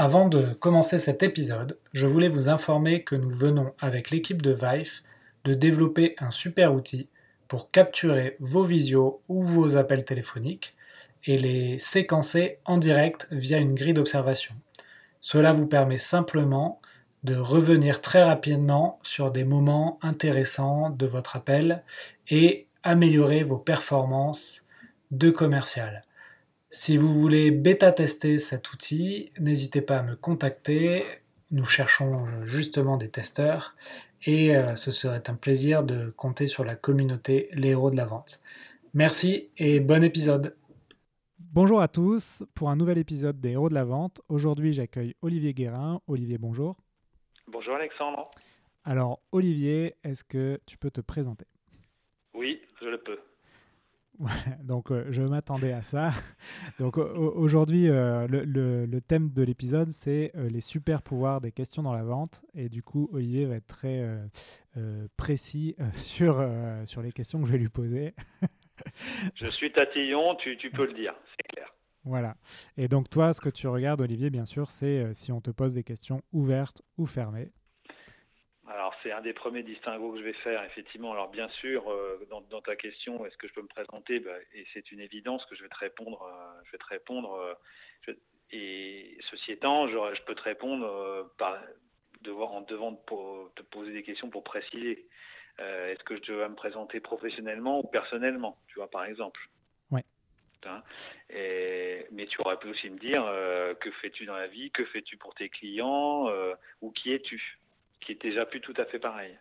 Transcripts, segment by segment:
Avant de commencer cet épisode, je voulais vous informer que nous venons avec l'équipe de Vive de développer un super outil pour capturer vos visios ou vos appels téléphoniques et les séquencer en direct via une grille d'observation. Cela vous permet simplement de revenir très rapidement sur des moments intéressants de votre appel et améliorer vos performances de commercial. Si vous voulez bêta-tester cet outil, n'hésitez pas à me contacter. Nous cherchons justement des testeurs et euh, ce serait un plaisir de compter sur la communauté Les Héros de la Vente. Merci et bon épisode. Bonjour à tous pour un nouvel épisode des Héros de la Vente. Aujourd'hui, j'accueille Olivier Guérin. Olivier, bonjour. Bonjour Alexandre. Alors, Olivier, est-ce que tu peux te présenter? Oui, je le peux. donc euh, je m'attendais à ça. Donc aujourd'hui, euh, le, thème de l'épisode, c'est euh, les super pouvoirs des questions dans la vente. Et du coup, Olivier va être très précis sur, sur les questions que je vais lui poser. je suis tatillon, tu, tu peux le dire, c'est clair. Voilà. Et donc toi, ce que tu regardes, Olivier, bien sûr, c'est si on te pose des questions ouvertes ou fermées. Alors c'est un des premiers distinguos que je vais faire, effectivement. Alors bien sûr, euh, dans, ta question, est-ce que je peux me présenter? Bah, Et c'est une évidence que je vais te répondre. Euh, je vais te répondre. Euh, et ceci étant, je, peux te répondre par devoir en devant te poser des questions pour préciser. est-ce que je dois me présenter professionnellement ou personnellement Tu vois, par exemple. Oui. Hein? Mais tu aurais pu aussi me dire que fais-tu dans la vie, que fais-tu pour tes clients, ou qui es-tu? Qui est déjà plus tout à fait pareil.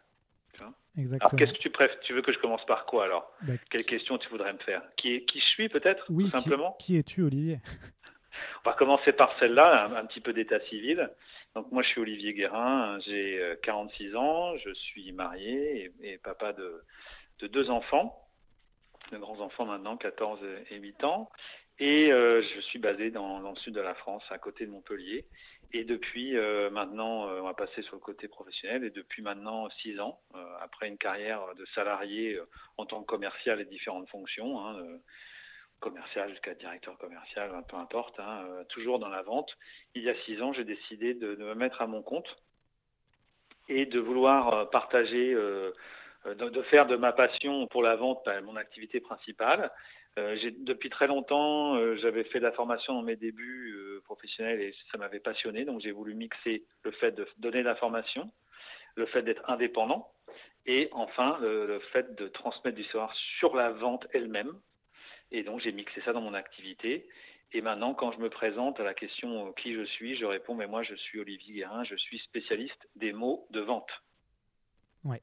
Exactement. Alors, qu'est-ce que tu préfères Tu veux que je commence par quoi alors bah, Quelle question tu voudrais me faire qui, est, qui je suis peut-être Oui, simplement. Qui, qui es-tu, Olivier? On va commencer par celle-là, un, petit peu d'état civil. Donc moi, je suis Olivier Guérin, j'ai 46 euh, ans, je suis marié et, papa de, de, deux enfants, de grands enfants maintenant, 14 et 8 ans. Et euh, je suis basé dans, dans, le sud de la France, à côté de Montpellier. Et depuis euh, maintenant, euh, on va passer sur le côté professionnel, et depuis maintenant six ans, euh, après une carrière de salarié en tant que commercial et différentes fonctions, hein, commercial jusqu'à directeur commercial, peu importe, hein, toujours dans la vente, il y a six ans, j'ai décidé de, de, me mettre à mon compte et de vouloir partager, de, de, faire de ma passion pour la vente bah, mon activité principale euh, depuis très longtemps, euh, j'avais fait de la formation dans mes débuts euh, professionnels et ça m'avait passionné. Donc j'ai voulu mixer le fait de donner de la formation, le fait d'être indépendant et enfin le, fait de transmettre du savoir sur la vente elle-même. Et donc j'ai mixé ça dans mon activité. Et maintenant, quand je me présente à la question qui je suis, je réponds mais moi je suis Olivier Guérin, je suis spécialiste des mots de vente. Ouais.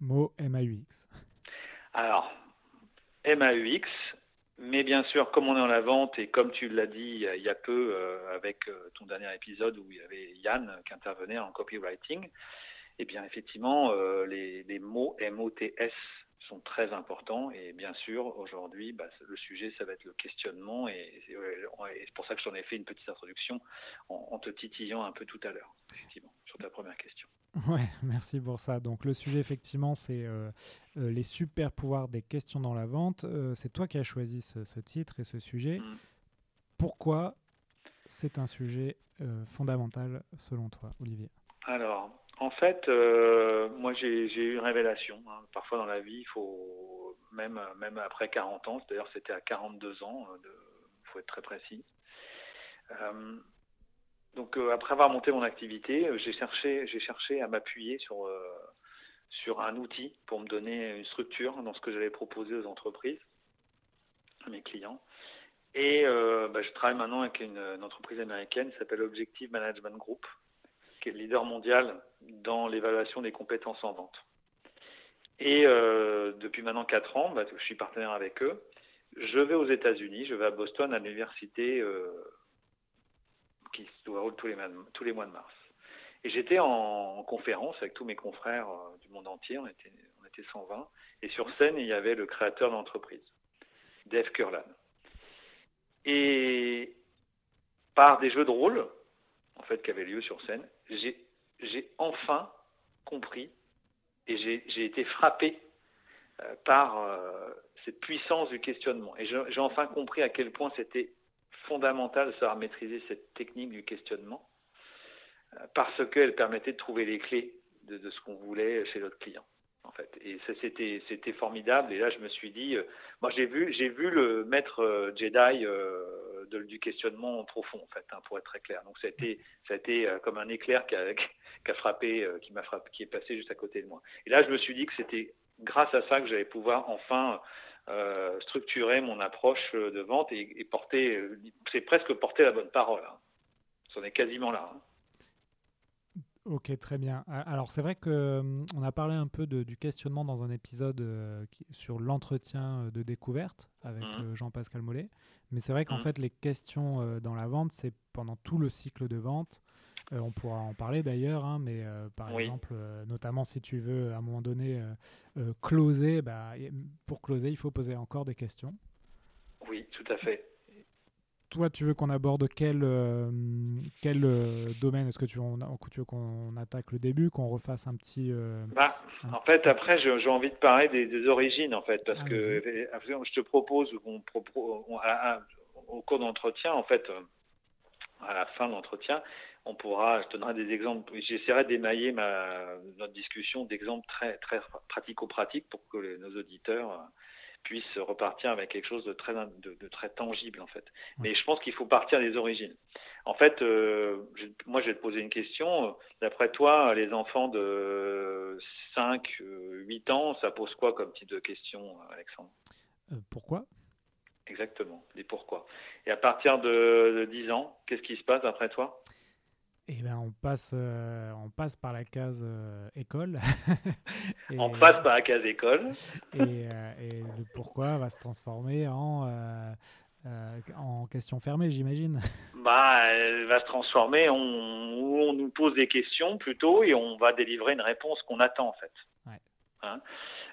Mots MAUX. Alors, MAUX, mais bien sûr, comme on est en la vente et comme tu l'as dit il y a peu euh, avec euh, ton dernier épisode où il y avait Yann qui intervenait en copywriting, eh bien effectivement, euh, les, mots MOTS sont très importants et bien sûr, aujourd'hui, bah, le sujet, ça va être le questionnement et, c'est pour ça que j'en ai fait une petite introduction en, en te titillant un peu tout à l'heure, effectivement, sur ta première question. Ouais, merci pour ça. Donc le sujet effectivement, c'est euh, euh, les super pouvoirs des questions dans la vente. Euh, c'est toi qui as choisi ce, titre et ce sujet. Mm. Pourquoi c'est un sujet fondamental selon toi, Olivier? Alors, en fait, moi j'ai eu une révélation. Hein. Parfois dans la vie, il faut même même après 40 ans. D'ailleurs, c'était à 42 ans. Il faut être très précis. Donc euh, après avoir monté mon activité, euh, j'ai cherché, j'ai cherché à m'appuyer sur euh, sur un outil pour me donner une structure dans ce que j'allais proposer aux entreprises, à mes clients. Et bah, je travaille maintenant avec une, entreprise américaine qui s'appelle Objective Management Group, qui est le leader mondial dans l'évaluation des compétences en vente. Et depuis maintenant 4 ans, bah, je suis partenaire avec eux. Je vais aux États-Unis, je vais à Boston à l'université qui se déroule tous les, tous les mois de mars. Et j'étais en, conférence avec tous mes confrères du monde entier, on était, on était 120, et sur scène, il y avait le créateur d'entreprise, Dave Kurlan. Et par des jeux de rôle, en fait, qui avaient lieu sur scène, j'ai enfin compris et j'ai été frappé euh, par euh, cette puissance du questionnement. Et j'ai enfin compris à quel point c'était fondamental de savoir maîtriser cette technique du questionnement euh, parce qu'elle permettait de trouver les clés de, ce qu'on voulait chez notre client en fait. Et ça, c'était, formidable. Et là, je me suis dit, euh, moi, j'ai vu, j'ai vu le maître euh, Jedi du questionnement profond, en fait, hein, pour être très clair. Donc, ça a été, comme un éclair qui a frappé, qui m'a frappé, qui est passé juste à côté de moi. Et là, je me suis dit que c'était grâce à ça que j'allais pouvoir enfin structurer mon approche de vente et, porter, c'est presque porter la bonne parole. Hein. C'en est quasiment là. Hein. Ok, très bien. Alors c'est vrai que hum, on a parlé un peu de, du questionnement dans un épisode euh, sur l'entretien euh, de découverte avec mmh. euh, Jean-Pascal Mollet. Mais c'est vrai qu'en mmh. fait les questions dans la vente, c'est pendant tout le cycle de vente. On pourra en parler d'ailleurs, hein, mais par exemple, notamment si tu veux à un moment donné closer, bah, pour closer, il faut poser encore des questions. Oui, tout à fait toi, tu veux qu'on aborde quel, euh, quel euh, domaine? Est-ce que tu, veux qu'on attaque le début, qu'on refasse un petit. Euh, bah, en fait, après, j'ai envie de parler des, origines, en fait, parce ah, que je te propose qu'on au cours d'entretien, en fait, à la fin de l'entretien, on pourra, je donnerai des exemples, j'essaierai d'émailler notre discussion d'exemples très, très pratico-pratiques pour que nos auditeurs puisse repartir avec quelque chose de très, de, très tangible en fait. Mais je pense qu'il faut partir des origines. En fait, euh, moi je vais te poser une question. D'après toi, les enfants de 5, 8 ans, ça pose quoi comme type de question, Alexandre? Euh, Pourquoi? Exactement, des pourquoi? Et à partir de, de 10 ans, qu'est-ce qui se passe d'après toi? Eh ben, on, passe, euh, on passe par la case euh, école. on passe par la case école. Euh, et, le pourquoi va se transformer en, en question fermée, j'imagine. Bah, elle va se transformer en où on nous pose des questions plutôt et on va délivrer une réponse qu'on attend en fait. Hein?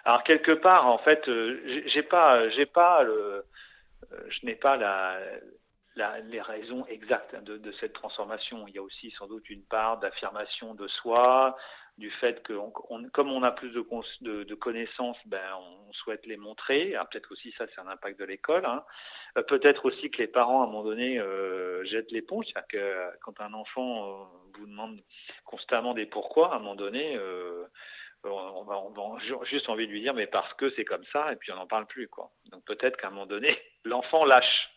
Alors quelque part, en fait, j'ai pas, j'ai pas le, je n'ai pas la les raisons exactes de, cette transformation. Il y a aussi sans doute une part d'affirmation de soi, du fait que comme on a plus de, de, connaissances, ben, on souhaite les montrer. Ah, peut-être aussi ça, c'est un impact de l'école. Hein. Euh, peut-être aussi que les parents, à un moment donné, euh, jettent l'éponge. C'est-à-dire que quand un enfant euh, vous demande constamment des pourquoi, à un moment donné, on, va, juste envie de lui dire mais parce que c'est comme ça, et puis on n'en parle plus. quoi. Donc peut-être qu'à un moment donné, l'enfant lâche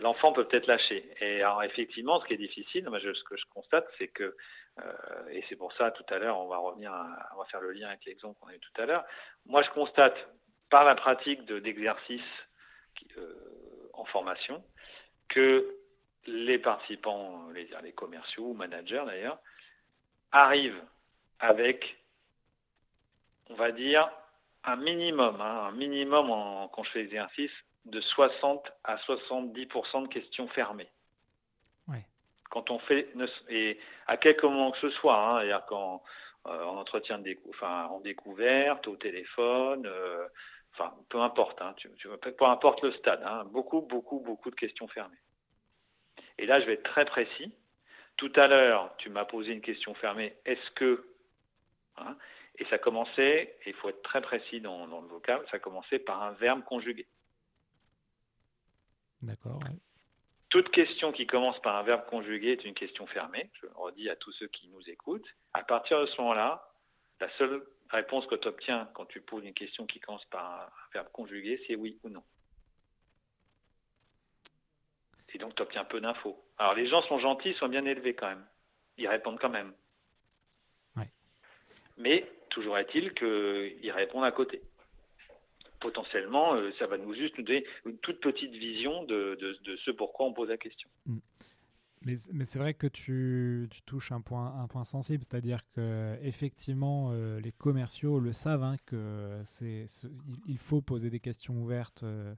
l'enfant peut peut-être lâcher. Et alors effectivement, ce qui est difficile, ce que je constate, c'est que, euh, et c'est pour ça tout à l'heure, on va revenir, on va faire le lien avec l'exemple qu'on a eu tout à l'heure. Moi, je constate par la pratique d'exercices euh, en formation que les participants, les, commerciaux ou managers d'ailleurs, arrivent avec, on va dire, un minimum, hein, un minimum quand je fais l'exercice, de 60 à 70% de questions fermées. Quand on fait, et à quelque moment que ce soit, hein, quand euh, en entretien de enfin, en découverte, au téléphone, euh, enfin, peu importe, hein, tu, peu importe le stade, hein, beaucoup, beaucoup, beaucoup de questions fermées. Et là, je vais être très précis. Tout à l'heure, tu m'as posé une question fermée. Est-ce que hein, Et ça commençait, il faut être très précis dans, dans le vocable, ça commençait par un verbe conjugué. D'accord. Toute question qui commence par un verbe conjugué est une question fermée. Je le redis à tous ceux qui nous écoutent. À partir de ce moment-là, la seule réponse que tu obtiens quand tu poses une question qui commence par un verbe conjugué, c'est oui ou non. Et donc tu obtiens peu d'infos. Alors les gens sont gentils, sont bien élevés quand même. Ils répondent quand même. Mais toujours est-il qu'ils répondent à côté potentiellement, euh, ça va nous juste nous donner une toute petite vision de, de, ce pourquoi on pose la question. Mm. Mais, mais c'est vrai que tu, tu, touches un point, un point sensible, c'est-à-dire que effectivement, euh, les commerciaux le savent, hein, que c'est, il faut poser des questions ouvertes euh,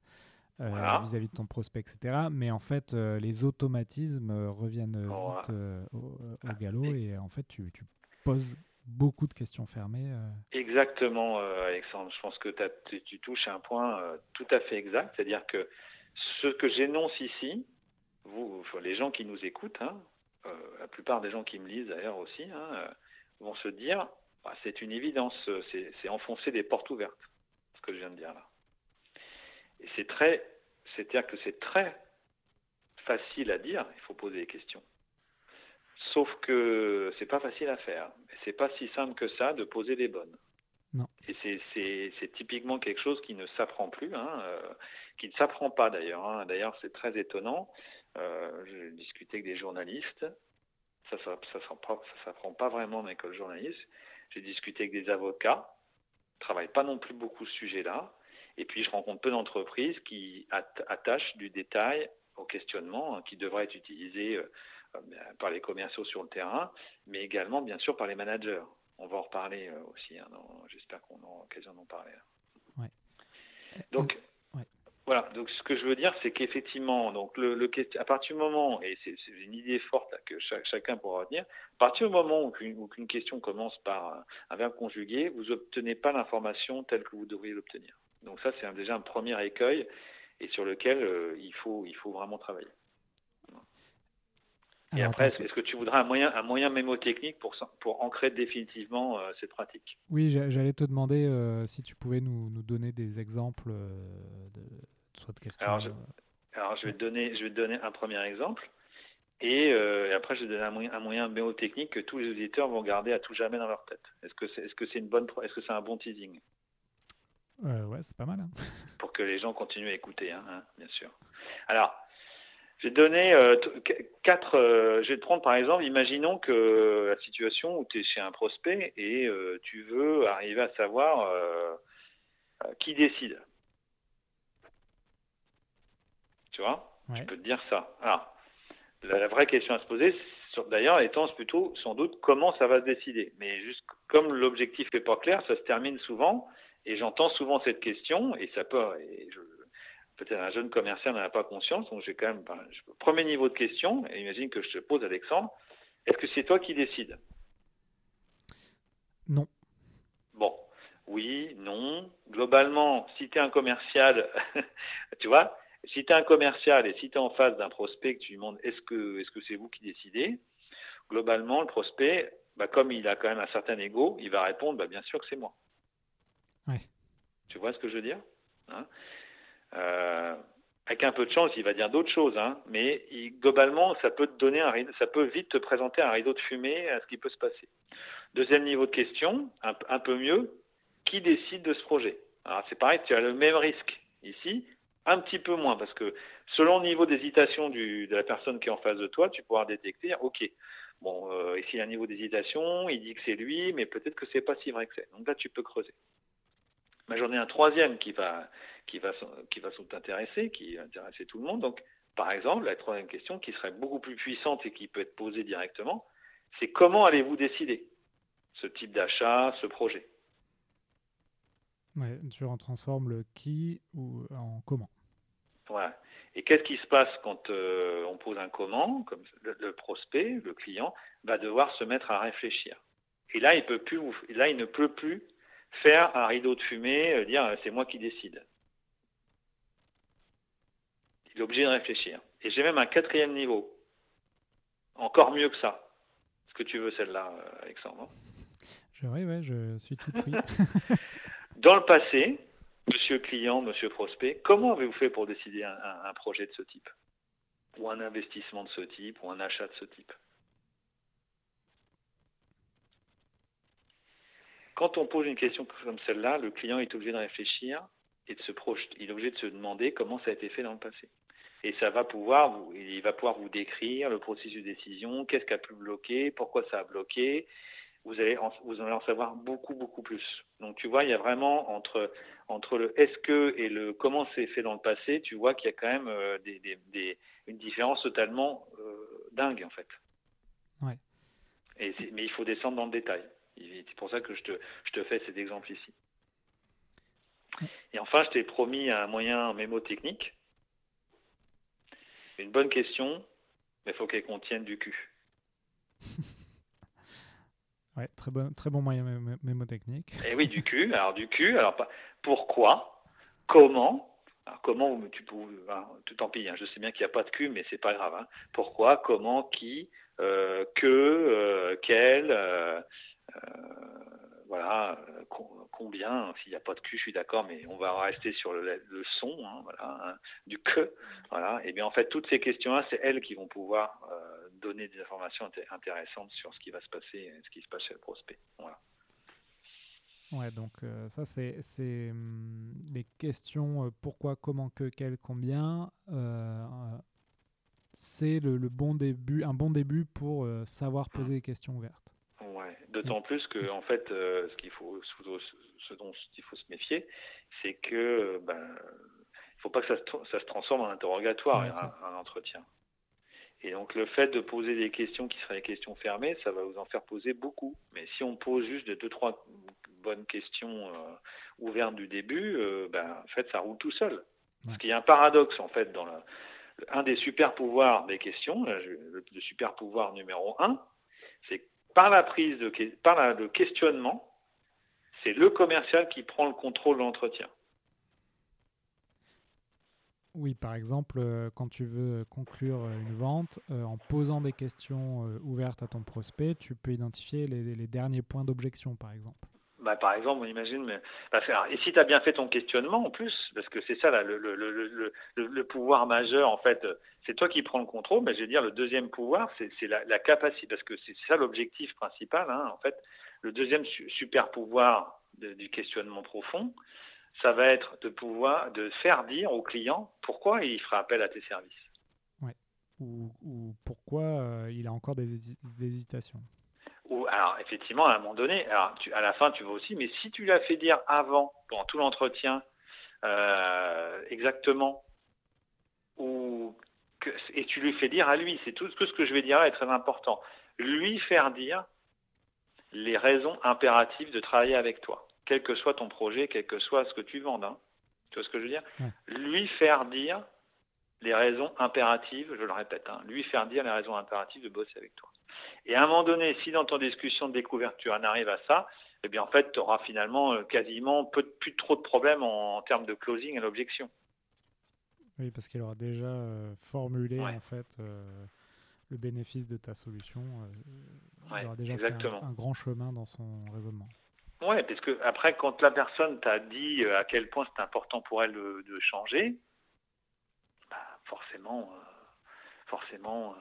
vis-à-vis de ton prospect, etc. Mais en fait, les automatismes reviennent vite au, galop et en fait, tu, tu poses beaucoup de questions fermées. Exactement, Alexandre. Je pense que tu touches à un point tout à fait exact. C'est-à-dire que ce que j'énonce ici, les gens qui nous écoutent, hein, la plupart des gens qui me lisent d'ailleurs aussi, hein, vont se dire bah, c'est une évidence, c'est enfoncer des portes ouvertes, ce que je viens de dire là. C'est très, c'est-à-dire que c'est très facile à dire, il faut poser des questions. Sauf que c'est pas facile à faire. C'est pas si simple que ça de poser les bonnes. Non. Et c'est typiquement quelque chose qui ne s'apprend plus, hein, euh, qui ne s'apprend pas d'ailleurs. Hein. D'ailleurs, c'est très étonnant. Euh, J'ai discuté avec des journalistes. Ça ne ça, ça, s'apprend pas vraiment en école journaliste. J'ai discuté avec des avocats, ne travaillent pas non plus beaucoup ce sujet-là. Et puis je rencontre peu d'entreprises qui attachent du détail au questionnement hein, qui devrait être utilisé euh, par les commerciaux sur le terrain, mais également bien sûr par les managers. On va en reparler euh, aussi. Hein, j'espère qu'on aura l'occasion d'en parler. Ouais. Donc, voilà, donc ce que je veux dire, c'est qu'effectivement, donc le, le, à partir du moment, et c'est une idée forte que chacun pourra retenir, à partir du moment où une, question commence par un verbe conjugué, vous n'obtenez pas l'information telle que vous devriez l'obtenir. Donc ça, c'est déjà un premier écueil et sur lequel euh, il, faut, il faut vraiment travailler. Et après, est-ce que tu voudrais un moyen, un moyen mémotechnique pour, pour ancrer définitivement euh, cette pratique? Oui, j'allais te demander euh, si tu pouvais nous, nous donner des exemples de, soit de questions. Alors, je, alors je, vais te donner, je vais te donner un premier exemple. Et, après, je vais te donner un moyen, un moyen mémotechnique que tous les auditeurs vont garder à tout jamais dans leur tête. Est-ce que c'est est -ce c'est une bonne, est-ce que c'est un bon teasing? Euh, ouais, c'est pas mal. Hein. Pour que les gens continuent à écouter, hein, hein, bien sûr. Alors, je vais donner euh, quatre. Euh, je vais te prendre par exemple, imaginons que la situation où tu es chez un prospect et tu veux arriver à savoir qui décide. Tu vois? Je peux te dire ça. Alors, la, vraie question à se poser, d'ailleurs, étant plutôt sans doute comment ça va se décider. Mais juste comme l'objectif n'est pas clair, ça se termine souvent et j'entends souvent cette question, et ça peut, peut-être un jeune commercial n'en a pas conscience, donc j'ai quand même, ben, premier niveau de question, et imagine que je te pose Alexandre, est-ce que c'est toi qui décides? Non. Bon, oui, non. Globalement, si tu es un commercial, tu vois, si tu es un commercial et si tu es en face d'un prospect que tu lui demandes est-ce que est-ce que c'est vous qui décidez, globalement, le prospect, bah, comme il a quand même un certain ego, il va répondre bah, bien sûr que c'est moi. Tu vois ce que je veux dire? Hein? Euh, Avec un peu de chance, il va dire d'autres choses, hein, mais globalement, ça peut te donner un, ça peut vite te présenter un rideau de fumée à ce qui peut se passer. Deuxième niveau de question, un, peu mieux, qui décide de ce projet? Alors c'est pareil, tu as le même risque ici, un petit peu moins, parce que selon le niveau d'hésitation de la personne qui est en face de toi, tu pourras détecter, ok, bon, euh, ici il y a un niveau d'hésitation, il dit que c'est lui, mais peut-être que c'est pas si vrai que c'est. Donc là, tu peux creuser. J'en ai un troisième qui va, qui va, qui va qui va intéresser tout le monde. Donc, par exemple, la troisième question qui serait beaucoup plus puissante et qui peut être posée directement, c'est comment allez-vous décider ce type d'achat, ce projet? Ouais, tu en transformes le qui ou en comment? Voilà. Et qu'est-ce qui se passe quand euh, on pose un comment Comme le, prospect, le client, va devoir se mettre à réfléchir? Et là, il peut plus, là, il ne peut plus faire un rideau de fumée, euh, dire c'est moi qui décide. Il est obligé de réfléchir. Et j'ai même un quatrième niveau. Encore mieux que ça. Est-ce que tu veux celle-là, euh, Alexandre je, Oui, je suis tout pris. Dans le passé, monsieur client, monsieur prospect, comment avez-vous fait pour décider un projet de ce type? Ou un investissement de ce type, ou un achat de ce type? Quand on pose une question comme celle-là, le client est obligé de réfléchir et de se projeter. Il est obligé de se demander comment ça a été fait dans le passé. Et ça va pouvoir, il va pouvoir vous décrire le processus de décision, qu'est-ce qui a pu bloquer, pourquoi ça a bloqué. Vous allez, en, vous allez en savoir beaucoup, beaucoup plus. Donc tu vois, il y a vraiment entre, entre le est-ce que et le comment c'est fait dans le passé, tu vois qu'il y a quand même euh, des, des, une différence totalement euh, dingue en fait. Ouais. Et mais il faut descendre dans le détail. C'est pour ça que je te, je te fais cet exemple ici. Et enfin, je t'ai promis un moyen mémotechnique. Une bonne question, mais il faut qu'elle contienne du cul. ouais, très bon, très bon moyen mémotechnique. Et eh oui, du cul. Alors, du cul, alors pourquoi Comment alors, comment tu peux, tout en pis, hein, je sais bien qu'il n'y a pas de cul, mais c'est pas grave. Hein. Pourquoi, comment, qui, euh, que, euh, quel, euh, voilà, combien. S'il n'y a pas de cul, je suis d'accord, mais on va rester sur le, son, hein, voilà, du que, voilà. Et bien en fait, toutes ces questions-là, c'est elles qui vont pouvoir donner des informations intéressantes sur ce qui va se passer, ce qui se passe chez le prospect. Voilà. Ouais, donc euh, ça, c'est hum, les questions euh, pourquoi, comment, que, quel, combien. Euh, c'est le, bon début, un bon début pour savoir poser des questions ouvertes. Ouais, d'autant plus que en fait, ce qu'il faut, ce dont il faut se méfier, c'est que ben, il faut pas que ça se, ça se transforme en interrogatoire, un, entretien. Et donc le fait de poser des questions qui seraient des questions fermées, ça va vous en faire poser beaucoup. Mais si on pose juste deux, trois bonnes questions euh, ouvertes du début, euh, ben, en fait, ça roule tout seul. Parce qu'il y a un paradoxe, en fait, dans un des super pouvoirs des questions, le, super pouvoir numéro un, c'est que par la prise de, par le questionnement, c'est le commercial qui prend le contrôle de l'entretien. Oui, par exemple, euh, quand tu veux conclure une vente, en posant des questions ouvertes à ton prospect, tu peux identifier les derniers points d'objection, par exemple bah, par exemple, on imagine, mais, et si tu as bien fait ton questionnement en plus, parce que c'est ça là, le, le, le, le, pouvoir majeur, en fait, c'est toi qui prends le contrôle, mais je veux dire, le deuxième pouvoir, c'est la, la, capacité, parce que c'est ça l'objectif principal, hein, en fait, le deuxième super pouvoir du questionnement profond, ça va être de pouvoir, de faire dire au client pourquoi il fera appel à tes services. Ou, ou pourquoi euh, il a encore des hésitations alors effectivement, à un moment donné, alors à la fin, tu vas aussi, mais si tu l'as fait dire avant, pendant tout l'entretien, euh, exactement, ou et tu lui fais dire à lui, c'est tout ce que, ce que je vais dire là est très important, lui faire dire les raisons impératives de travailler avec toi, quel que soit ton projet, quel que soit ce que tu vends. Hein. Tu vois ce que je veux dire? Lui faire dire les raisons impératives, je le répète, hein, lui faire dire les raisons impératives de bosser avec toi. Et à un moment donné, si dans ton discussion de découverte, tu en arrives à ça, eh bien, en fait, tu auras finalement euh, quasiment peu, plus trop de problèmes en, termes de closing et l'objection. Oui, parce qu'il aura déjà euh, formulé, en fait, euh, le bénéfice de ta solution. il aura déjà fait un, grand chemin dans son raisonnement. Oui, parce que après, quand la personne t'a dit à quel point c'est important pour elle de, changer, forcément, forcément,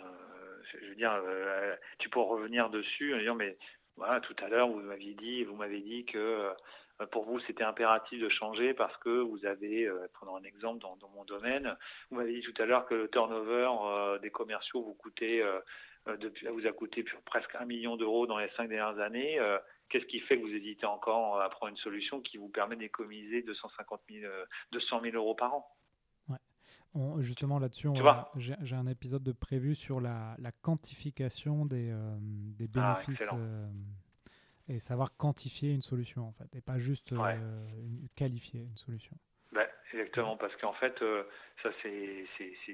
je veux dire, euh, tu peux revenir dessus en disant, mais voilà, tout à l'heure, vous m'aviez dit, vous m'avez dit que euh, pour vous, c'était impératif de changer parce que vous avez, euh, prenons un exemple dans, mon domaine, vous m'avez dit tout à l'heure que le turnover des commerciaux vous vous a coûté presque un million d'euros dans les cinq dernières années. Qu'est-ce qui fait que vous hésitez encore à prendre une solution qui vous permet d'économiser 250 000, 200 000 euros par an? Justement là-dessus, j'ai un épisode de prévu sur la, quantification des, euh, des ah, bénéfices euh, et savoir quantifier une solution en fait, et pas juste euh, qualifier une solution. Bah, exactement, parce qu'en fait, ça c'est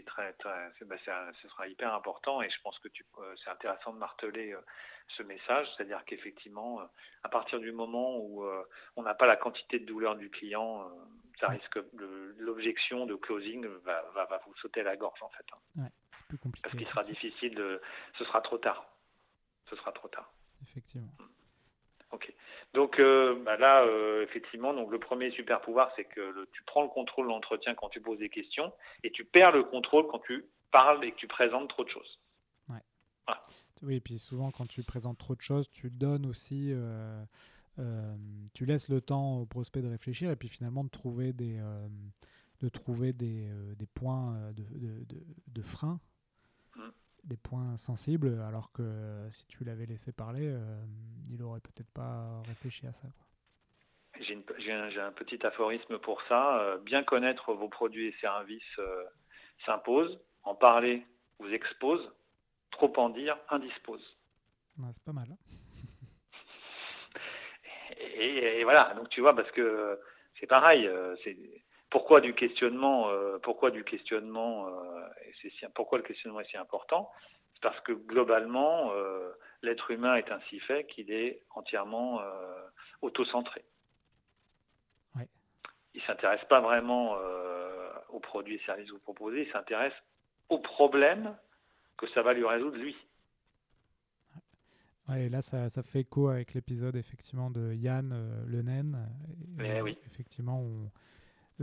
très, très bah, ce sera hyper important et je pense que c'est intéressant de marteler ce message, c'est-à-dire qu'effectivement, à partir du moment où on n'a pas la quantité de douleur du client ça risque l'objection de closing va, va, va, vous sauter à la gorge en fait. Hein. Ouais, c'est plus compliqué. Parce qu'il sera difficile de, ce sera trop tard. Ce sera trop tard. Effectivement. Hmm. Ok. Donc euh, bah là, euh, effectivement, donc le premier super pouvoir, c'est que tu prends le contrôle de l'entretien quand tu poses des questions et tu perds le contrôle quand tu parles et que tu présentes trop de choses. Ouais. Oui, et puis souvent quand tu présentes trop de choses, tu donnes aussi euh, tu laisses le temps au prospect de réfléchir et puis finalement de trouver des, euh, de trouver des, euh, des points de, de, de, frein, mm. des points sensibles, alors que si tu l'avais laissé parler, il aurait peut-être pas réfléchi à ça. J'ai un, un, petit aphorisme pour ça. bien connaître vos produits et services s'impose. En parler vous expose. Trop en dire indispose. c'est pas mal. Hein et, voilà, donc tu vois, parce que c'est pareil, euh, c'est pourquoi du questionnement Pourquoi du questionnement c'est Pourquoi le questionnement est si important? C'est parce que globalement, l'être humain est ainsi fait qu'il est entièrement autocentré. Ouais. Il s'intéresse pas vraiment aux produits et services que vous proposez, il s'intéresse aux problèmes que ça va lui résoudre lui. Ouais, et là, ça, ça, fait écho avec l'épisode effectivement de Yann euh, Le Naine. Mais oui. Effectivement, on,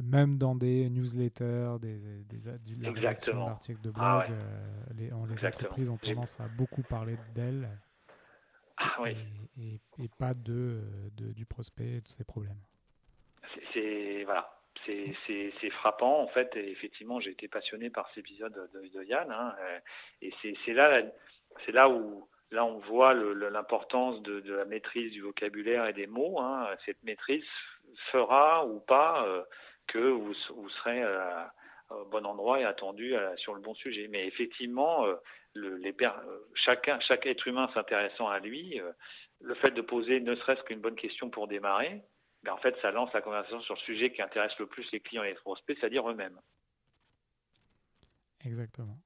même dans des newsletters, des, des, des d'articles de ah blog, euh, les, les entreprises ont tendance à beaucoup parler d'elles ah, oui. et, et, pas de, de, du prospect et de ses problèmes. C'est voilà, c'est frappant en fait. Et effectivement, j'ai été passionné par cet épisode de, de Yann. Hein, euh, et c'est là, c'est là où là on voit l'importance de, la maîtrise du vocabulaire et des mots. Hein. Cette maîtrise fera ou pas euh, que vous, serez euh, au bon endroit et attendu sur le bon sujet. Mais effectivement, chacun, chaque être humain s'intéressant à lui, le fait de poser ne serait-ce qu'une bonne question pour démarrer, ben, en fait, ça lance la conversation sur le sujet qui intéresse le plus les clients et les prospects, c'est-à-dire eux-mêmes. Exactement.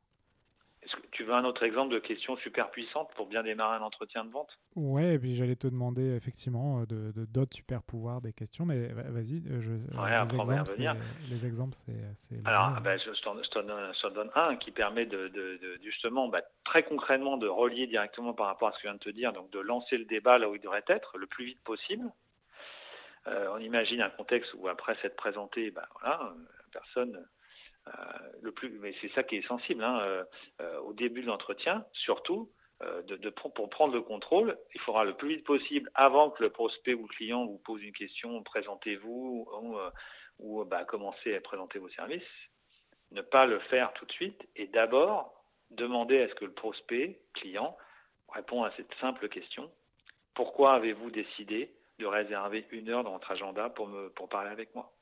Est-ce que tu veux un autre exemple de question super puissante pour bien démarrer un entretien de vente? Ouais, et puis j'allais te demander effectivement de d'autres super pouvoirs des questions, mais vas-y, euh, je, les, exemples, c'est. Alors, ben, je, je t'en donne un qui permet de, de, justement, bah, très concrètement, de relier directement par rapport à ce que je viens de te dire, donc de lancer le débat là où il devrait être le plus vite possible. Euh, on imagine un contexte où après s'être présenté, ben voilà, la personne euh, le plus, mais c'est ça qui est sensible hein, euh, au début de l'entretien, surtout. De, pour prendre le contrôle, il faudra le plus vite possible, avant que le prospect ou le client vous pose une question, présentez-vous ou, ou bah, commencez à présenter vos services, ne pas le faire tout de suite et d'abord demander à ce que le prospect, client, répond à cette simple question. Pourquoi avez-vous décidé de réserver une heure dans votre agenda pour, me, pour parler avec moi?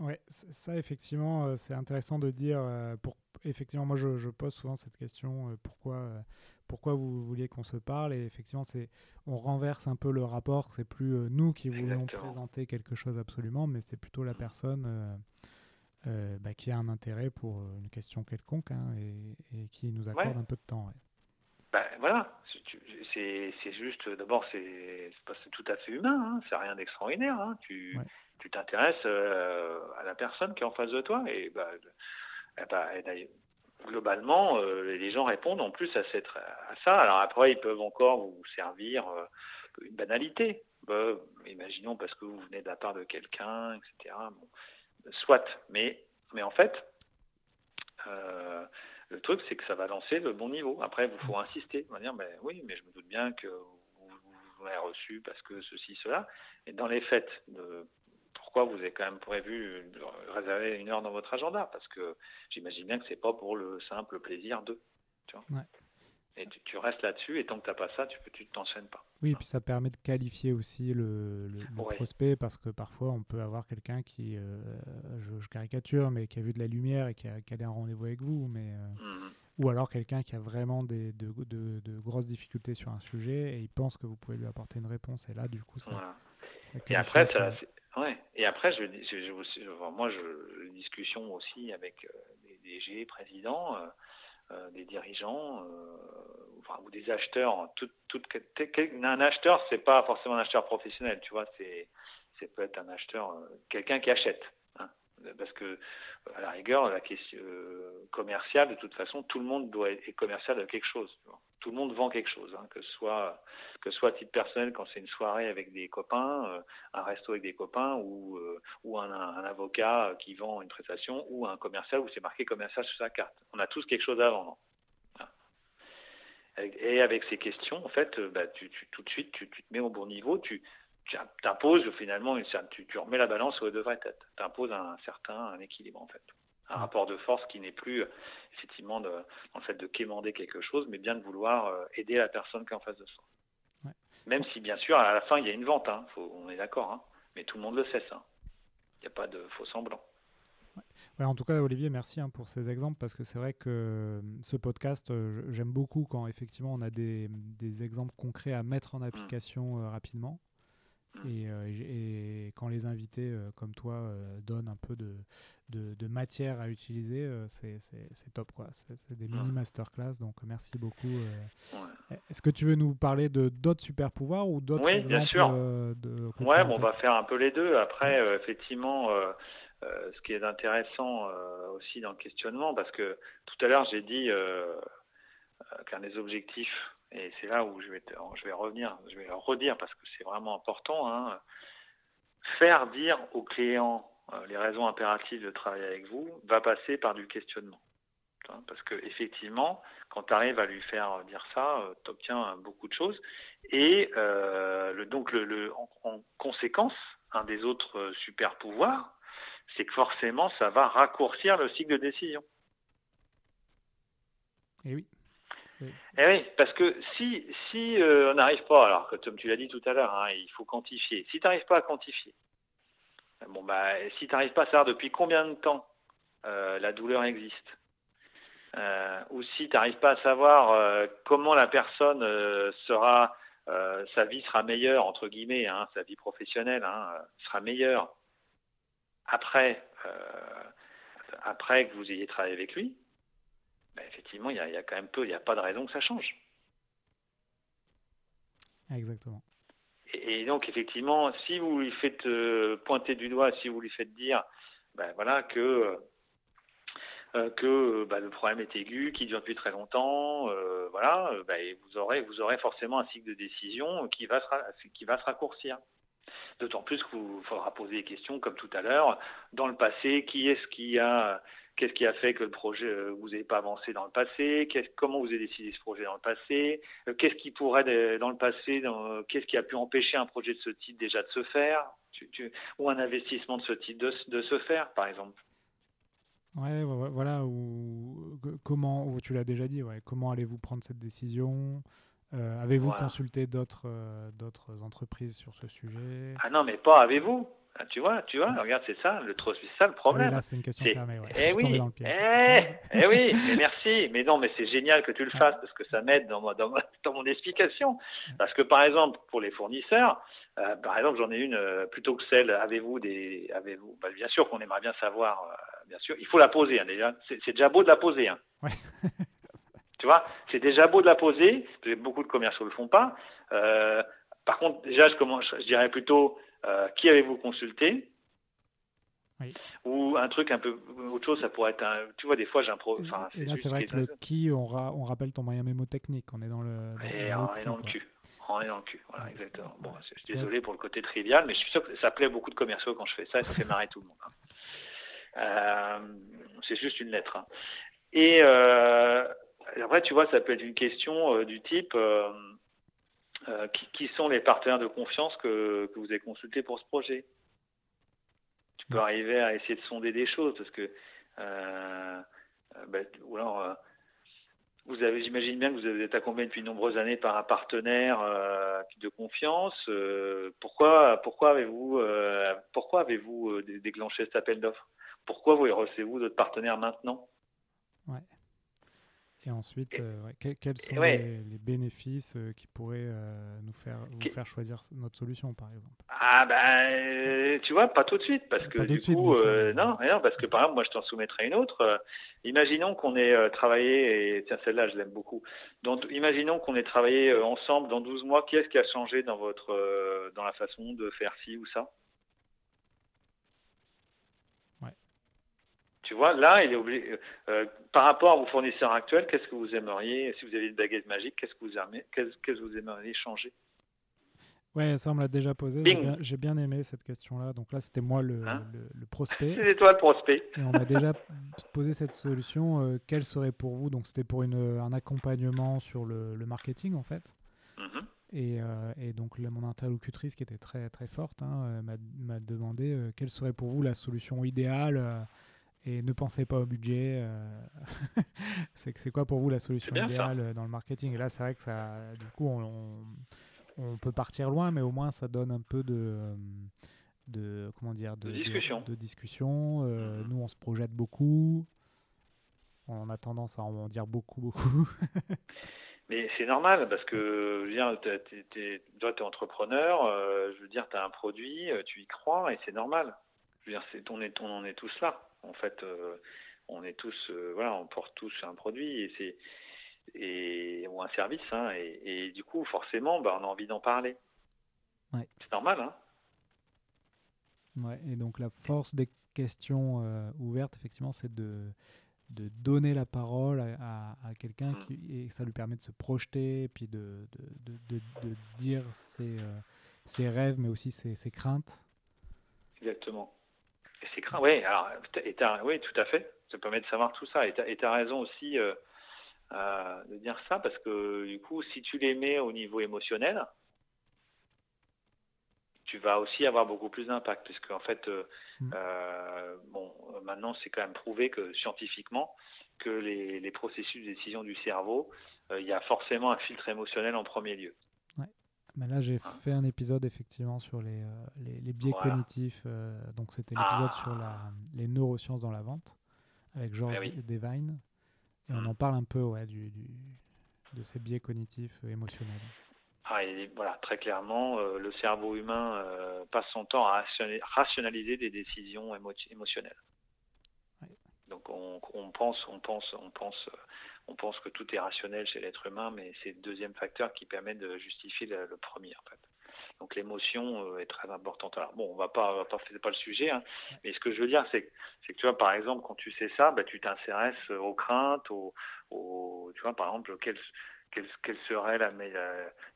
Oui, ça effectivement, euh, c'est intéressant de dire. Euh, pour, effectivement, moi je, pose souvent cette question euh, pourquoi, pourquoi vous vouliez qu'on se parle? Et effectivement, c'est on renverse un peu le rapport. C'est plus nous qui voulons présenter quelque chose absolument, mais c'est plutôt la personne bah, qui a un intérêt pour une question quelconque hein, et, qui nous accorde un peu de temps. Ben voilà, c'est juste, d'abord, c'est tout à fait humain, hein, c'est rien d'extraordinaire. Hein, tu tu t'intéresses euh, à la personne qui est en face de toi et, bah, bah, globalement, euh, les gens répondent en plus à, cette, à ça. Alors après, ils peuvent encore vous servir euh, une banalité. Bah, imaginons parce que vous venez de la part de quelqu'un, etc. Bon, soit, mais, mais en fait, le truc, c'est que ça va lancer le bon niveau. Après, il faut insister. On va dire, ben, oui, mais je me doute bien que vous, vous l'avez reçu parce que ceci, cela. Et dans les faits, de, pourquoi vous avez quand même prévu de réserver une heure dans votre agenda Parce que j'imagine bien que c'est pas pour le simple plaisir de. Tu vois ouais. Et tu, restes là-dessus, et tant que tu n'as pas ça, tu ne tu t'enchaînes pas. Oui, et puis ça permet de qualifier aussi le, le, prospect, parce que parfois on peut avoir quelqu'un qui, euh, je, caricature, mais qui a vu de la lumière et qui a, qui a un rendez-vous avec vous, mais, euh, mhm. ou alors quelqu'un qui a vraiment des, de, de, de, grosses difficultés sur un sujet et il pense que vous pouvez lui apporter une réponse, et là, du coup, ça. Et après, ça, ouais. Et après, je, je, je, moi, je, discussion aussi avec euh, des DG, présidents. Euh, des dirigeants euh, enfin, ou des acheteurs. Tout, tout, un acheteur, c'est pas forcément un acheteur professionnel, tu vois. C'est, c'est peut être un acheteur, euh, quelqu'un qui achète. Hein, parce que à la rigueur, la question commerciale, de toute façon, tout le monde doit être commercial de quelque chose. Tout le monde vend quelque chose, hein, que ce soit que soit à titre personnel quand c'est une soirée avec des copains, un resto avec des copains, ou ou un, avocat qui vend une prestation, ou un commercial où c'est marqué commercial sur sa carte. On a tous quelque chose à vendre. Et avec ces questions, en fait, bah, tu, tu, tout de suite, tu, te mets au bon niveau, tu, tu imposes finalement, une, tu, tu remets la balance où elle devrait être. Tu imposes un certain équilibre, en fait un rapport de force qui n'est plus effectivement de, en fait de quémander quelque chose, mais bien de vouloir euh, aider la personne qui est en face de soi. Même si bien sûr à la fin il y a une vente, hein, on est d'accord, hein, mais tout le monde le sait ça. Il n'y a pas de faux semblant. Ouais. en tout cas, Olivier, merci hein, pour ces exemples parce que c'est vrai que euh, ce podcast, euh, j'aime beaucoup quand effectivement on a des, des, exemples concrets à mettre en application rapidement. Mm. Euh, et, et, quand les invités euh, comme toi euh, donnent un peu de, de, de matière à utiliser, c'est top. quoi. C'est des mini masterclass, donc merci beaucoup. Est-ce que tu veux nous parler de d'autres super pouvoirs ou d'autres Oui, bien sûr. De, ouais, bon, on va faire un peu les deux. Après, effectivement, ce qui est intéressant aussi dans le questionnement, parce que tout à l'heure j'ai dit qu'un des objectifs et c'est là où je vais, vais revenir, je vais redire parce que c'est vraiment important. Hein. Faire dire au client euh, les raisons impératives de travailler avec vous va passer par du questionnement. Hein, parce que effectivement, quand tu arrives à lui faire dire ça, euh, tu obtiens beaucoup de choses. Et euh, donc, le, en, conséquence, un des autres super pouvoirs, c'est que forcément, ça va raccourcir le cycle de décision. Et oui. Eh oui, parce que si, si euh, on n'arrive pas, alors comme tu l'as dit tout à l'heure, hein, il faut quantifier. Si tu n'arrives pas à quantifier, bon bah, si tu n'arrives pas à savoir depuis combien de temps euh, la douleur existe, euh, ou si tu n'arrives pas à savoir comment la personne sera, sa vie sera meilleure entre guillemets, hein, sa vie professionnelle hein, sera meilleure après, après que vous ayez travaillé avec lui, ben, effectivement, il y, a, quand même peu, il n'y a pas de raison que ça change. Exactement. Et, donc, effectivement, si vous lui faites euh, pointer du doigt, si vous lui faites dire, ben voilà, que euh, que ben, le problème est aigu, qu'il dure depuis très longtemps, euh, voilà, ben, vous aurez vous aurez forcément un cycle de décision qui va se, qui va se raccourcir. D'autant plus qu'il faudra poser des questions comme tout à l'heure. Dans le passé, qui est-ce qui a Qu'est-ce qui a fait que le projet euh, vous n'avez pas avancé dans le passé? Comment vous avez décidé ce projet dans le passé? Euh, Qu'est-ce qui pourrait dans le passé Qu'est-ce qui a pu empêcher un projet de ce type déjà de se faire? Ou un investissement de ce type de, se faire, par exemple. Ouais, voilà. Ou comment Tu l'as déjà dit. Ouais, comment allez-vous prendre cette décision? Euh, Avez-vous consulté d'autres entreprises sur ce sujet? Ah non, mais pas avez-vous ah, tu vois, tu vois, regarde, c'est ça, le trop, c'est ça le problème. là, c'est une question fermée. Ouais. Eh oui, eh, eh, oui, merci. Mais non, mais c'est génial que tu le fasses parce que ça m'aide dans, dans, dans, mon explication. Parce que par exemple, pour les fournisseurs, euh, par exemple, j'en ai une euh, plutôt que celle. Avez-vous des, avez-vous bah, Bien sûr qu'on aimerait bien savoir. Euh, bien sûr, il faut la poser hein, déjà. C'est, déjà beau de la poser. Hein. Ouais. tu vois, c'est déjà beau de la poser. Beaucoup de commerciaux le font pas. par contre, déjà, je commence, je dirais plutôt euh, qui avez-vous consulté Ou un truc un peu autre chose, ça pourrait être un. Tu vois, des fois, j'improvise. Enfin, et là, c'est vrai que le qui, on, on, rappelle ton moyen mémotechnique. On est dans le. Dans on est dans le cul. On est dans le cul. Voilà, exactement. Bon, je suis désolé pour le côté trivial, mais je suis sûr que ça plaît beaucoup de commerciaux quand je fais ça et ça fait marrer tout le monde. Hein. Euh, c'est juste une lettre. Hein. Et euh, après, tu vois, ça peut être une question euh, du type euh, qui, sont les partenaires de confiance que, que, vous avez consultés pour ce projet Tu peux arriver à essayer de sonder des choses parce que, euh, euh ben, ou alors, vous avez, j'imagine bien que vous êtes accompagné depuis de nombreuses années par un partenaire euh, de confiance. Euh, pourquoi, pourquoi avez-vous, euh, pourquoi avez-vous déclenché cet appel d'offres? Pourquoi vous recevez-vous d'autres partenaires maintenant? Ouais. Et ensuite, euh, quels sont les, bénéfices euh, qui pourraient euh, nous faire, vous faire choisir notre solution, par exemple? Ah ben, tu vois, pas tout de suite, parce que du coup, non, non, parce que par exemple, moi, je t'en soumettrai une autre. imaginons qu'on ait travaillé, et tiens, celle-là, je l'aime beaucoup. Donc, imaginons qu'on ait travaillé ensemble dans 12 mois. Qui est-ce qui a changé dans votre, dans la façon de faire ci ou ça? Tu vois, là, il est obligé. Euh, euh, par rapport à vos fournisseurs actuels, qu'est-ce que vous aimeriez, si vous avez une baguette magique, qu'est-ce que vous aimeriez, qu'est-ce que vous aimeriez changer? Ouais, ça on me l'a déjà posé. J'ai bien, aimé cette question-là. Donc là, c'était moi le, hein? le, prospect. C'est toi le prospect. Et on m'a déjà posé cette solution. Euh, quelle serait pour vous? Donc c'était pour une, un accompagnement sur le, le marketing en fait. Mm-hmm. Et, et, donc là, mon interlocutrice qui était très très forte hein, m'a demandé quelle serait pour vous la solution idéale et ne pensez pas au budget. Euh, c'est quoi pour vous la solution idéale euh, dans le marketing? Et là, c'est vrai que ça, du coup, on, on, peut partir loin, mais au moins ça donne un peu de, euh, de comment dire, de, discussion. De, discussion. Mhm. Nous, on se projette beaucoup. On a tendance à en dire beaucoup, beaucoup. Mais c'est normal parce que, je veux dire, toi, tu es entrepreneur, je veux dire, tu as un produit, tu y crois et c'est normal. Je veux dire, on, est, on en est tous là. En fait, on est tous, voilà, on porte tous un produit et c'est et, ou un service, hein, et, du coup, forcément, bah, on a envie d'en parler. Ouais. C'est normal, hein Ouais, et donc la force des questions euh, ouvertes, effectivement, c'est de, de donner la parole à, à, quelqu'un mm. qui, et ça lui permet de se projeter, puis de, de, de, de dire ses, euh, ses, rêves, mais aussi ses, ses craintes. Exactement. Et ses craintes, oui, alors, et oui, tout à fait. Ça permet de savoir tout ça. Et tu as, raison aussi. Euh, euh, de dire ça parce que du coup, si tu les mets au niveau émotionnel, tu vas aussi avoir beaucoup plus d'impact. Parce qu'en fait, euh, mm. euh, bon, maintenant, c'est quand même prouvé que scientifiquement, que les, les processus de décision du cerveau, il y a forcément un filtre émotionnel en premier lieu. Mais là, j'ai hein. fait un épisode effectivement sur les, les, biais cognitifs. donc, c'était l'épisode sur la, ah. les neurosciences dans la vente avec Georges eh Devine. Et on en parle un peu ouais, du, du, de ces biais cognitifs euh, émotionnels. Ah, voilà, très clairement, euh, le cerveau humain euh, passe son temps à rationaliser des décisions émotionnelles. Donc on, on, pense, on pense, on pense, on pense que tout est rationnel chez l'être humain, mais c'est le deuxième facteur qui permet de justifier le, premier en fait. Donc l'émotion euh, est très importante. Alors bon, on va pas, va pas, c'est pas le sujet, hein, mais ce que je veux dire, c'est, que tu vois, par exemple, quand tu sais ça, bah, tu t'intéresses aux craintes, aux, tu vois, par exemple, quelle, serait la,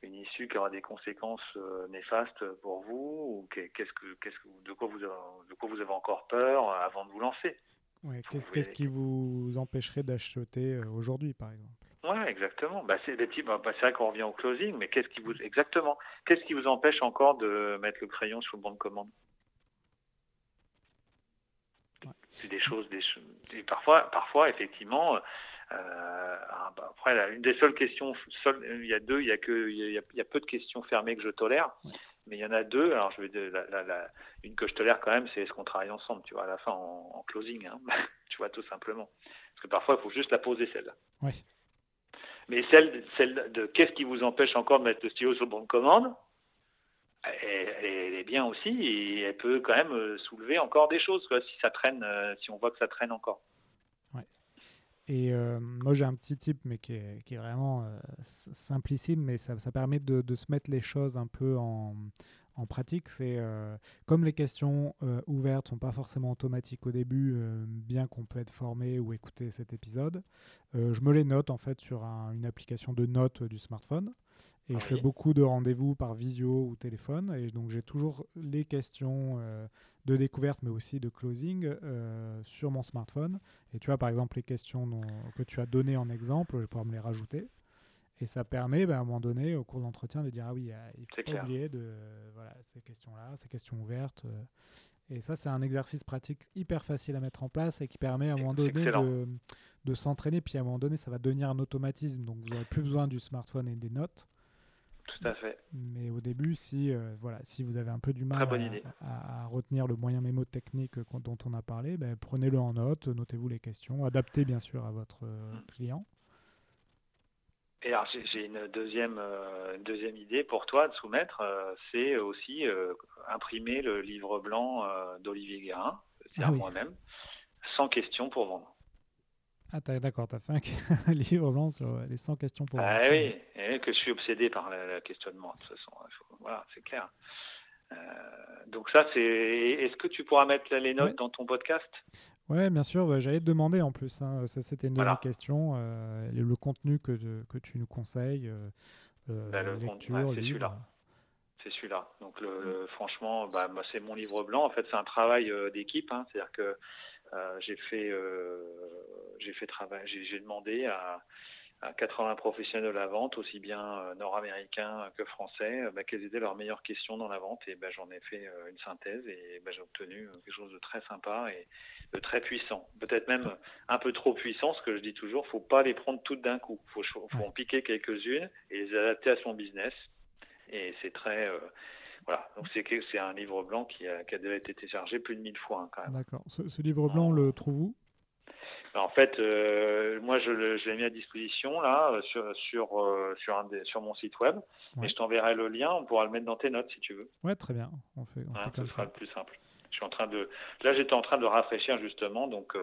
une issue qui aura des conséquences euh, néfastes pour vous, ou qu'est-ce que, qu'est-ce que, de quoi vous, de quoi vous avez encore peur avant de vous lancer. Ouais, qu'est-ce, qui vous empêcherait d'acheter euh, aujourd'hui, par exemple? Ouais, exactement. Bah, c'est des types. Bah, c'est vrai qu'on revient au closing, mais qu'est-ce qui vous exactement Qu'est-ce qui vous empêche encore de mettre le crayon sur le banc de commande? C'est des choses, des, et parfois, parfois effectivement. Euh, ah, bah, après, une des seules questions, il y a deux, il y a que, il y a, il y a peu de questions fermées que je tolère. Mais il y en a deux. Alors, je vais la, la, la, une que je tolère quand même, c'est est-ce qu'on travaille ensemble, tu vois, à la fin en, en closing, hein, tu vois, tout simplement. Parce que parfois, il faut juste la poser celle-là. Oui. Mais celle, celle de qu'est-ce qui vous empêche encore de mettre le stylo sur le bon de commande, elle, est bien aussi et elle peut quand même euh, soulever encore des choses quoi, si ça traîne, euh, si on voit que ça traîne encore. Et euh, moi j'ai un petit type mais qui est, vraiment simplicime mais ça, permet de, se mettre les choses un peu en, pratique, c'est euh, comme les questions euh, ouvertes sont pas forcément automatiques au début, euh, bien qu'on peut être formé ou écouter cet épisode, je me les note en fait sur une application de notes du smartphone. Et je fais beaucoup de rendez-vous par visio ou téléphone. Et donc j'ai toujours les questions de découverte, mais aussi de closing sur mon smartphone. Et tu vois, par exemple, les questions que tu as données en exemple, je vais pouvoir me les rajouter. Et ça permet, ben, à un moment donné, au cours de l'entretien, de dire Ah oui, il ne faut pas oublier de, voilà, ces questions-là, ces questions ouvertes. Euh. Et ça, c'est un exercice pratique hyper facile à mettre en place et qui permet à un moment donné de, de s'entraîner. Puis à un moment donné, ça va devenir un automatisme. Donc vous n'aurez plus besoin du smartphone et des notes. Tout à fait. Mais au début, si, euh, voilà, si vous avez un peu du mal à, à, retenir le moyen mémotechnique dont on a parlé, ben, prenez-le en note, notez-vous les questions, adaptez bien sûr à votre euh, mm. client. Et alors j'ai une deuxième, euh, une deuxième idée pour toi de soumettre, euh, c'est aussi euh, imprimer le livre blanc d'Olivier Guérin, c'est-à-dire ah moi-même, sans questions pour vendre. Ah d'accord, tu as fait un livre blanc sur les 100 questions pour. Ah oui, et que je suis obsédé par le, questionnement, de toute façon, voilà, c'est clair. donc ça, c'est. Est-ce que tu pourras mettre les notes dans ton podcast? Oui, bien sûr. Bah, j'allais te demander en plus. Hein, c'était une de mes questions. Euh, le contenu que, que, tu nous conseilles, euh, euh bah, le lecture, c'est celui-là. C'est celui-là. Donc, le, franchement, bah, c'est mon livre blanc. En fait, c'est un travail euh, d'équipe. Hein. C'est-à-dire que j'ai fait, j'ai fait travail, j'ai demandé à, 80 professionnels de la vente, aussi bien nord-américains que français, quelles étaient leurs meilleures questions dans la vente. Et j'en ai fait une synthèse et j'ai obtenu quelque chose de très sympa. Et, très puissant, peut-être même un peu trop puissant, ce que je dis toujours, faut pas les prendre toutes d'un coup, faut, faut en piquer quelques-unes et les adapter à son business. Et c'est très, euh, voilà, donc c'est c'est un livre blanc qui a, qui a déjà été téléchargé plus de mille fois hein, quand même. D'accord. Ce, livre blanc, on le trouve où? En fait, euh, moi, je, l'ai mis à disposition là euh, sur sur euh, sur, un sur mon site web. Et je t'enverrai le lien. On pourra le mettre dans tes notes si tu veux. Ouais, très bien. On fait, on hein, fait comme ce sera ça. le plus simple. Je suis en train de. Là, j'étais en train de rafraîchir justement, donc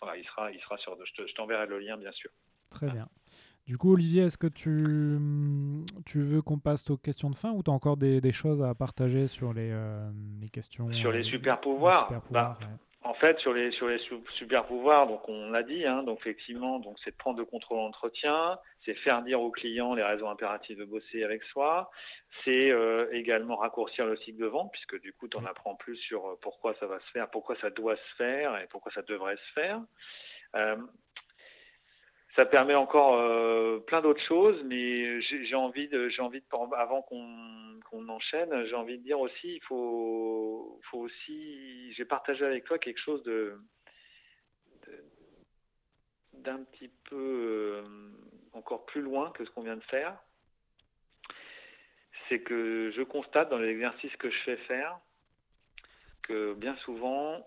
pas il sera il sera sur. Je t'enverrai le lien bien sûr. Très bien. Du coup, Olivier, est-ce que tu, tu veux qu'on passe aux questions de fin ou tu as encore des, des, choses à partager sur les, les questions Sur les super pouvoirs, super pouvoirs bah, en fait, sur les sur les super pouvoirs, donc on l'a dit, hein, donc effectivement, donc c'est de prendre le contrôle d'entretien, c'est faire dire aux clients les raisons impératives de bosser avec soi, c'est euh, également raccourcir le cycle de vente, puisque du coup, tu en apprends plus sur euh, pourquoi ça va se faire, pourquoi ça doit se faire et pourquoi ça devrait se faire. Euh, ça permet encore euh, plein d'autres choses, mais j'ai envie de, j'ai envie de, avant qu'on enchaîne, j'ai envie de dire aussi, il faut, faut aussi, j'ai partagé avec toi quelque chose de, d'un petit peu euh, encore plus loin que ce qu'on vient de faire. C'est que je constate dans les exercices que je fais faire que bien souvent,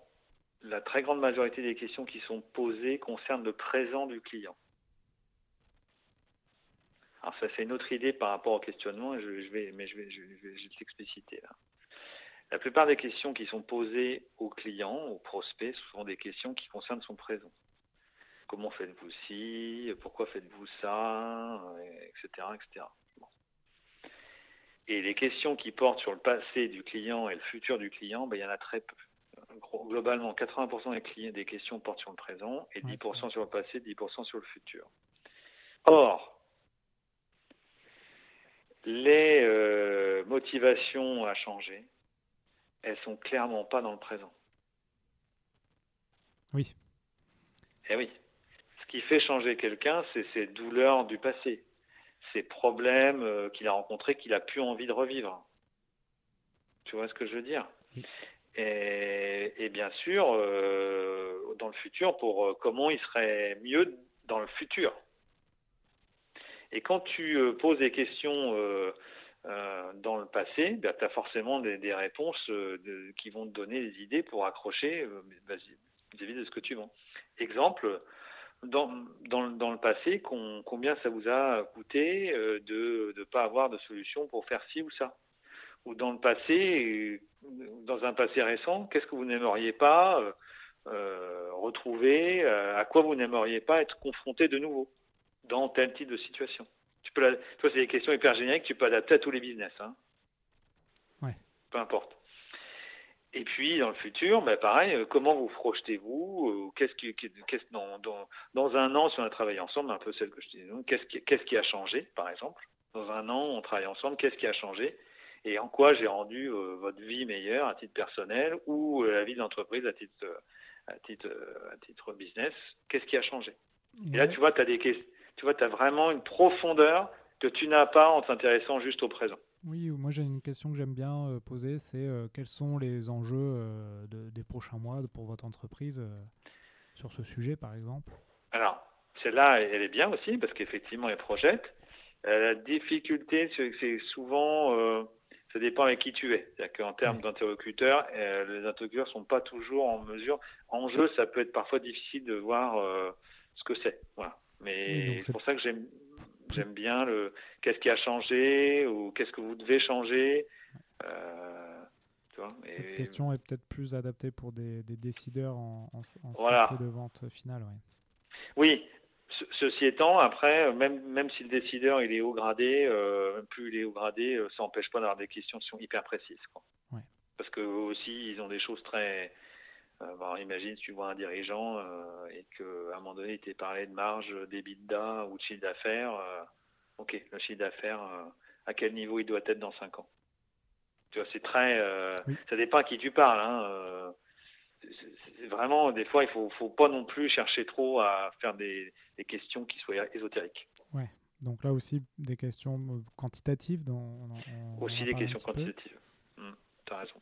la très grande majorité des questions qui sont posées concernent le présent du client. Alors ça c'est une autre idée par rapport au questionnement, je, vais, mais je vais, je vais, je t'expliciter là. La plupart des questions qui sont posées aux clients, aux prospects, sont des questions qui concernent son présent. Comment faites-vous ci? Pourquoi faites-vous ça? Etc. etc. Et les questions qui portent sur le passé du client et le futur du client, ben, il y en a très peu. Globalement, 80% des, clients, des questions portent sur le présent et 10% sur le passé, 10% sur le futur. Or, les euh, motivations à changer, elles sont clairement pas dans le présent. Oui. Eh oui. Ce qui fait changer quelqu'un, c'est ses douleurs du passé, ses problèmes euh, qu'il a rencontrés, qu'il a plus envie de revivre. Tu vois ce que je veux dire? Et, bien sûr, euh, dans le futur, pour comment il serait mieux dans le futur? Et quand tu euh, poses des questions euh, euh, dans le passé, ben, tu as forcément des, réponses qui vont te donner des idées pour accrocher vis-à-vis de ce que tu vends. Exemple, dans, dans, dans le passé, combien ça vous a coûté de ne pas avoir de solution pour faire ci ou ça? Ou dans le passé, dans un passé récent, qu'est-ce que vous n'aimeriez pas retrouver? À quoi vous n'aimeriez pas être confronté de nouveau? Dans tel type de situation. Tu peux la, toi, c'est des questions hyper génériques que tu peux adapter à tous les business. Hein. Ouais. Peu importe. Et puis, dans le futur, ben, pareil, euh, comment vous projetez-vous euh, Qu'est-ce qui, qu'est-ce, dans, dans, dans, un an, si on a travaillé ensemble, un peu celle que je disais, qu'est-ce qui, qu'est-ce qui a changé, par exemple? Dans un an, on travaille ensemble, qu'est-ce qui a changé? Et en quoi j'ai rendu euh, votre vie meilleure à titre personnel ou la vie de l'entreprise à titre, à titre, à titre business? Qu'est-ce qui a changé? Et là, tu vois, tu as des questions tu vois, tu as vraiment une profondeur que tu n'as pas en t'intéressant juste au présent. Oui, moi j'ai une question que j'aime bien euh, poser, c'est euh, quels sont les enjeux euh, des prochains mois pour votre entreprise sur ce sujet, par exemple? Alors, celle-là, elle est bien aussi, parce qu'effectivement, elle projette. la difficulté, c'est souvent, ça dépend avec qui tu es. C'est-à-dire qu'en termes d'interlocuteurs, les interlocuteurs ne sont pas toujours en mesure. En jeu, ça peut être parfois difficile de voir ce que c'est. Voilà. Mais c'est pour ça que j'aime j'aime bien le qu'est-ce qui a changé ou qu'est-ce que vous devez changer. Euh, tu vois, Cette question est peut-être plus adaptée pour des, des décideurs en, en, cycle de vente finale. Oui, ceci étant, après, même, même si le décideur il est haut gradé, euh, plus il est haut gradé, euh, ça n'empêche pas d'avoir des questions qui sont hyper précises. Quoi. Ouais. Parce que aussi, ils ont des choses très, euh, imagine tu vois un dirigeant euh, et qu'à un moment donné, il t'est parlé de marge d'EBITDA ou de chiffre d'affaires. Euh, ok, le chiffre d'affaires, à quel niveau il doit être dans 5 ans? Tu vois, c'est très. Ça dépend à qui tu parles. Hein, c'est vraiment, des fois, il faut, faut pas non plus chercher trop à faire des, des questions qui soient ésotériques. Ouais. Donc là aussi, des questions quantitatives. Dans, aussi des questions quantitatives. Mmh, tu as raison.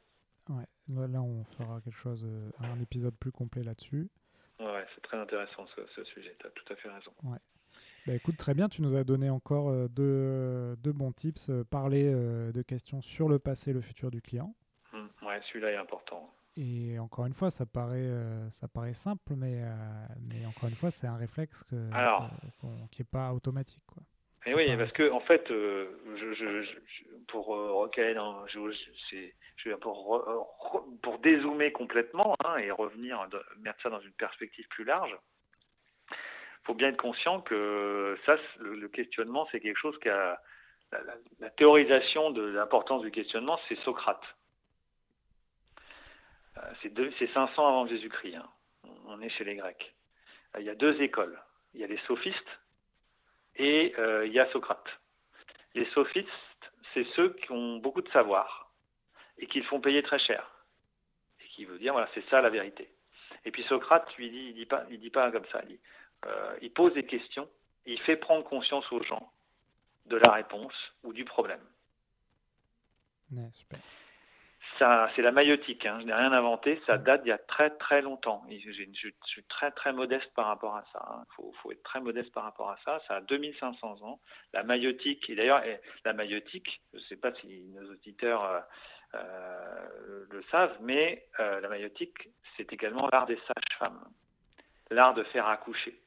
Ouais, là on fera quelque chose, euh, un épisode plus complet là-dessus. Ouais, c'est très intéressant ce, sujet, tu as tout à fait raison. Ouais. Bah, écoute, très bien, tu nous as donné encore euh, deux, deux, bons tips. Euh, parler de questions sur le passé et le futur du client. Mmh, ouais, celui-là est important. et, encore une fois, ça paraît, ça paraît simple, mais, mais encore une fois, c'est un réflexe que, qui n'est pas automatique. Quoi. Et oui, parce que en fait, je, je, pour recaler dans, pour, pour dézoomer complètement hein, et revenir, mettre ça dans une perspective plus large faut bien être conscient que ça, le, questionnement, c'est quelque chose qui a la, théorisation de l'importance du questionnement, c'est Socrate. Euh, c'est 500 avant Jésus-Christ. Hein. On est chez les Grecs. Euh, il y a deux écoles. Il y a les sophistes et euh, il y a Socrate. Les sophistes, c'est ceux qui ont beaucoup de savoir et qui le font payer très cher. Et qui veut dire, voilà, c'est ça la vérité. Et puis Socrate, lui, dit, il dit pas, il dit pas comme ça. Il dit, euh, il pose des questions, il fait prendre conscience aux gens de la réponse ou du problème. Ça, c'est la maïotique. Hein. Je n'ai rien inventé. Ça date d'il y a très très longtemps. Je, suis très très modeste par rapport à ça. Il hein. faut, être très modeste par rapport à ça. Ça a 2500 ans. La maïotique, et d'ailleurs, la maïotique, je ne sais pas si nos auditeurs euh, le savent, mais la maïotique, c'est également l'art des sages-femmes, l'art de faire accoucher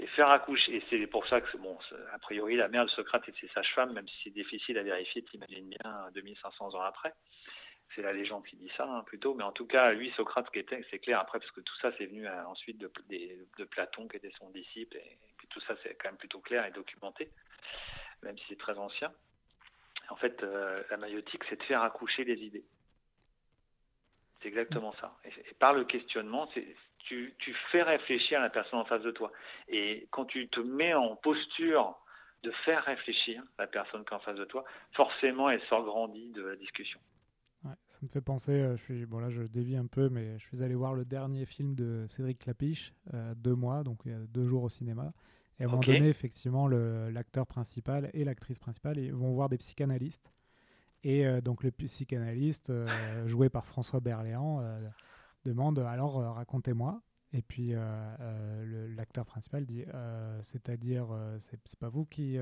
et faire accoucher. Et c'est pour ça que, bon, a priori, la mère de Socrate et de ses sages-femmes, même si c'est difficile à vérifier, t'imagines bien, 2500 ans après. C'est la légende qui dit ça, hein, plutôt. Mais en tout cas, lui, Socrate, qui était, c'est clair après, parce que tout ça, c'est venu euh, ensuite de, Platon, qui était son disciple, et, puis tout ça, c'est quand même plutôt clair et documenté, même si c'est très ancien. En fait, euh, la maïotique, c'est de faire accoucher les idées. C'est exactement ça. et par le questionnement, tu, fais réfléchir la personne en face de toi. Et quand tu te mets en posture de faire réfléchir la personne qui est en face de toi, forcément, elle sort grandie de la discussion. ça me fait penser, euh, je suis, bon là je dévie un peu, mais je suis allé voir le dernier film de Cédric Clapiche, euh, deux mois, donc a deux jours au cinéma. Et à un moment donné, effectivement, l'acteur principal et l'actrice principale ils vont voir des psychanalystes. Et euh, donc le psychanalyste, joué par François Berléand, demande alors euh, racontez-moi. Et puis euh, euh, l'acteur principal dit c'est-à-dire c'est pas vous qui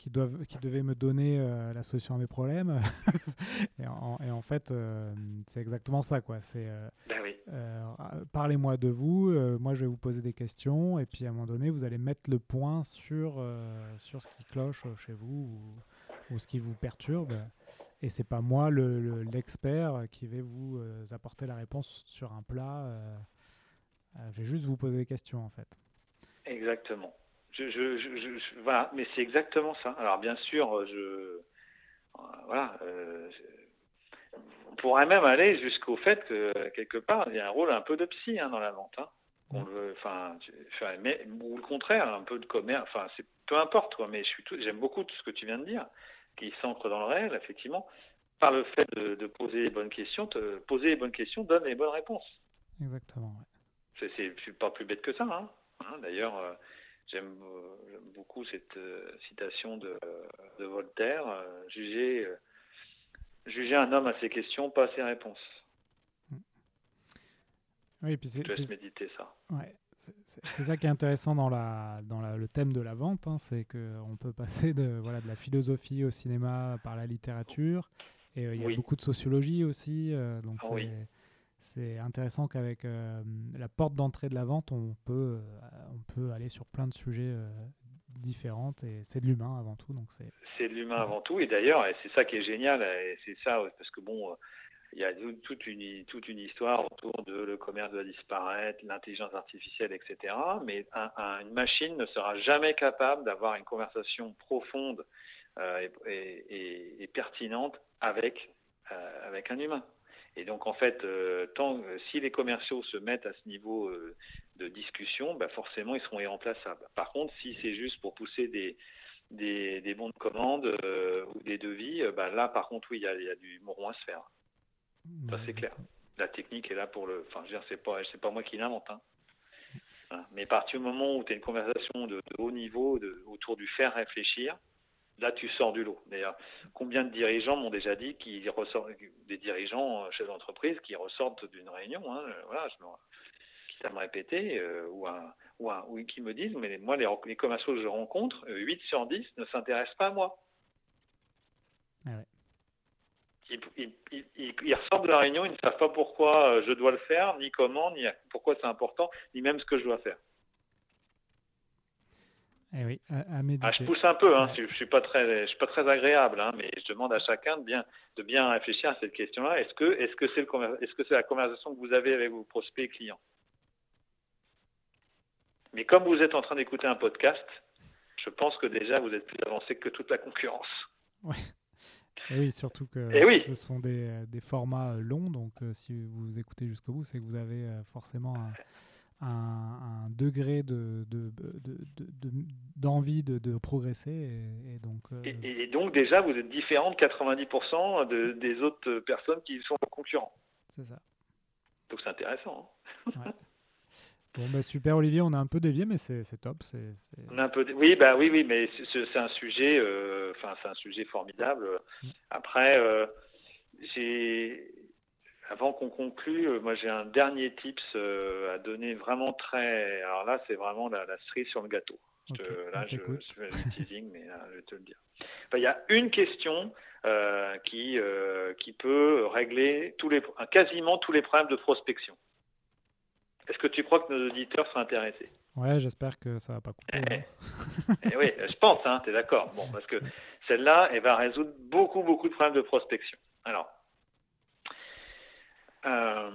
qui, doivent, qui devez me donner la solution à mes problèmes. et, en, fait, c'est exactement ça. quoi. C'est ben parlez-moi de vous, moi je vais vous poser des questions, et puis à un moment donné, vous allez mettre le point sur, sur ce qui cloche chez vous ou, ou ce qui vous perturbe. Et c'est pas moi l'expert qui vais vous euh, apporter la réponse sur un plat. Euh, euh, je vais juste vous poser des questions en fait. Exactement. Je, je, voilà, mais c'est exactement ça. Alors bien sûr, je voilà, on pourrait même aller jusqu'au fait que quelque part il y a un rôle un peu de psy hein, dans la vente. Hein. On le, enfin, mais, ou le contraire, un peu de commerce. Enfin, c'est peu importe quoi. Mais je suis j'aime beaucoup tout ce que tu viens de dire qui s'ancre dans le réel, effectivement, par le fait de, poser les bonnes questions, te, poser les bonnes questions donne les bonnes réponses. Exactement. C'est pas plus bête que ça. Hein, d'ailleurs, euh, j'aime beaucoup cette euh, citation de, de Voltaire euh, juger, juger un homme à ses questions, pas à ses réponses. Oui, puis c'est. méditer ça. Ouais. C'est ça qui est intéressant dans, la, dans le thème de la vente, hein, c'est qu'on peut passer de, voilà, de la philosophie au cinéma par la littérature, et euh, il y a beaucoup de sociologie aussi, euh, donc ah c'est intéressant qu'avec euh, la porte d'entrée de la vente, on peut, on peut aller sur plein de sujets différents, et c'est de l'humain avant tout. C'est de l'humain avant tout, et d'ailleurs, c'est ça qui est génial, et c'est ça, parce que bon il y a toute une, toute une histoire autour de le commerce doit disparaître, l'intelligence artificielle, etc. Mais une machine ne sera jamais capable d'avoir une conversation profonde euh, et, pertinente avec, euh, avec un humain. Et donc en fait, euh, tant, si les commerciaux se mettent à ce niveau de discussion, bah forcément ils seront irremplaçables. Par contre, si c'est juste pour pousser des, des, bons de commande ou des devis, bah là par contre oui, il y a, du moron à se faire. Ça, c'est clair. La technique est là pour le. Enfin, je veux dire, c'est pas, pas moi qui l'invente. Hein. Mais à partir du moment où tu as une conversation de, haut niveau autour du faire réfléchir, là, tu sors du lot. D'ailleurs, combien de dirigeants m'ont déjà dit qu'ils ressortent, des dirigeants chez l'entreprise qui ressortent d'une réunion, hein, voilà, je me, qui me répéter, euh, ou, un, ou, un, ou qui me disent, mais moi, les, les commerciaux que je rencontre, 8 sur 10 ne s'intéressent pas à moi. Ah ouais ils, ressortent de la réunion, ils ne savent pas pourquoi euh, je dois le faire, ni comment, ni pourquoi c'est important, ni même ce que je dois faire. Eh oui, à, ah, je pousse un peu, hein, je, ne suis pas très, je suis pas très agréable, hein, mais je demande à chacun de bien, de bien réfléchir à cette question-là. Est-ce que, c'est la conversation que vous avez avec vos prospects et clients? Mais comme vous êtes en train d'écouter un podcast, je pense que déjà vous êtes plus avancé que toute la concurrence. Ouais. Et oui, surtout que ce sont des, euh, des, formats euh, longs, donc euh, si vous écoutez jusqu'au bout, c'est que vous avez forcément un, un, degré de, d'envie de, de, progresser. Et, donc, et, donc déjà, vous êtes différent de 90% de, des autres personnes qui sont concurrents. C'est ça. Donc c'est intéressant. Hein. Bon, bah super Olivier, on a un peu dévié, mais c'est top. On a un peu, oui, bah oui, oui, mais c'est un sujet, euh, c'est un sujet formidable. Mm. Après, euh, j'ai, avant qu'on conclue, euh, moi j'ai un dernier tips à donner, vraiment très. Alors là, c'est vraiment la, cerise sur le gâteau. là, je, je, fais le teasing, mais là, je vais te le dire. Il y a une question qui qui peut régler tous les, quasiment tous les problèmes de prospection. Est-ce que tu crois que nos auditeurs sont intéressés? Ouais, j'espère que ça va pas couper. Eh, eh. eh oui, je pense, hein, tu es d'accord. Bon, parce que celle-là, elle va résoudre beaucoup, beaucoup de problèmes de prospection. Alors, euh,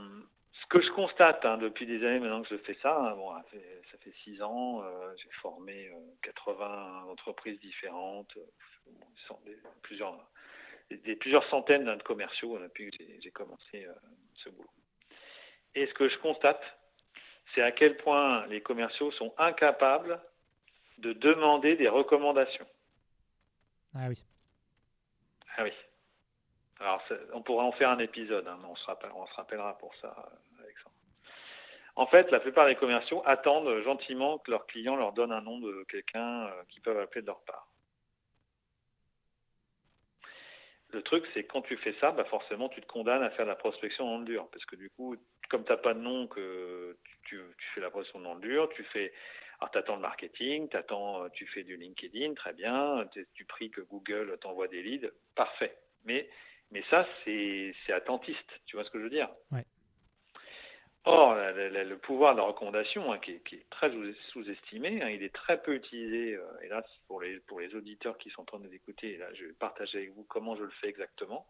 ce que je constate hein, depuis des années maintenant que je fais ça, hein, bon, ça fait six ans, euh, j'ai formé 80 euh, entreprises différentes, des, plusieurs, des, plusieurs centaines de commerciaux depuis que j'ai commencé ce boulot. Et ce que je constate, c'est à quel point les commerciaux sont incapables de demander des recommandations. Ah oui. Ah oui. Alors, on pourra en faire un épisode, hein, on, se on, se rappellera pour ça. En fait, la plupart des commerciaux attendent gentiment que leurs clients leur donnent un nom de quelqu'un euh, qu'ils peuvent appeler de leur part. Le truc, c'est quand tu fais ça, bah forcément, tu te condamnes à faire de la prospection dans le dur. Parce que du coup, comme tu n'as pas de nom, que tu, fais la prospection dans le dur, tu fais. Alors, tu attends le marketing, attends, tu fais du LinkedIn, très bien. Tu pries que Google t'envoie des leads, parfait. Mais, mais ça, c'est attentiste. Tu vois ce que je veux dire? Or, le pouvoir de la recommandation, hein, qui, est, très sous-estimé, hein, il est très peu utilisé. Euh, et là, pour les, pour les auditeurs qui sont en train de écouter, là, je vais partager avec vous comment je le fais exactement.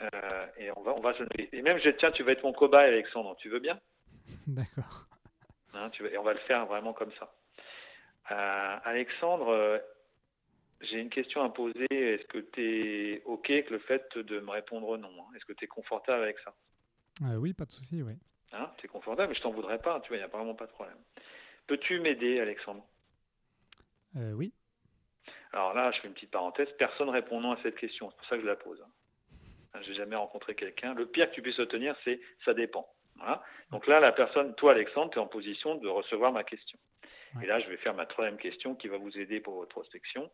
Euh, et on va, on va Et même, je, tiens, tu vas être mon cobaye, Alexandre. Tu veux bien? D'accord. Hein, tu et on va le faire vraiment comme ça. Euh, Alexandre, j'ai une question à poser. Est-ce que tu es OK avec le fait de me répondre non Est-ce que tu es confortable avec ça? Oui, pas de souci, oui. Hein, es confortable, mais je t'en voudrais pas, tu vois, il n'y a vraiment pas de problème. Peux-tu m'aider, Alexandre? Euh, Oui. Alors là, je fais une petite parenthèse, personne répond non à cette question, c'est pour ça que je la pose. Hein, je n'ai jamais rencontré quelqu'un. Le pire que tu puisses obtenir, c'est ça dépend. Donc là, la personne, toi, Alexandre, tu es en position de recevoir ma question. Et là, je vais faire ma troisième question qui va vous aider pour votre prospection.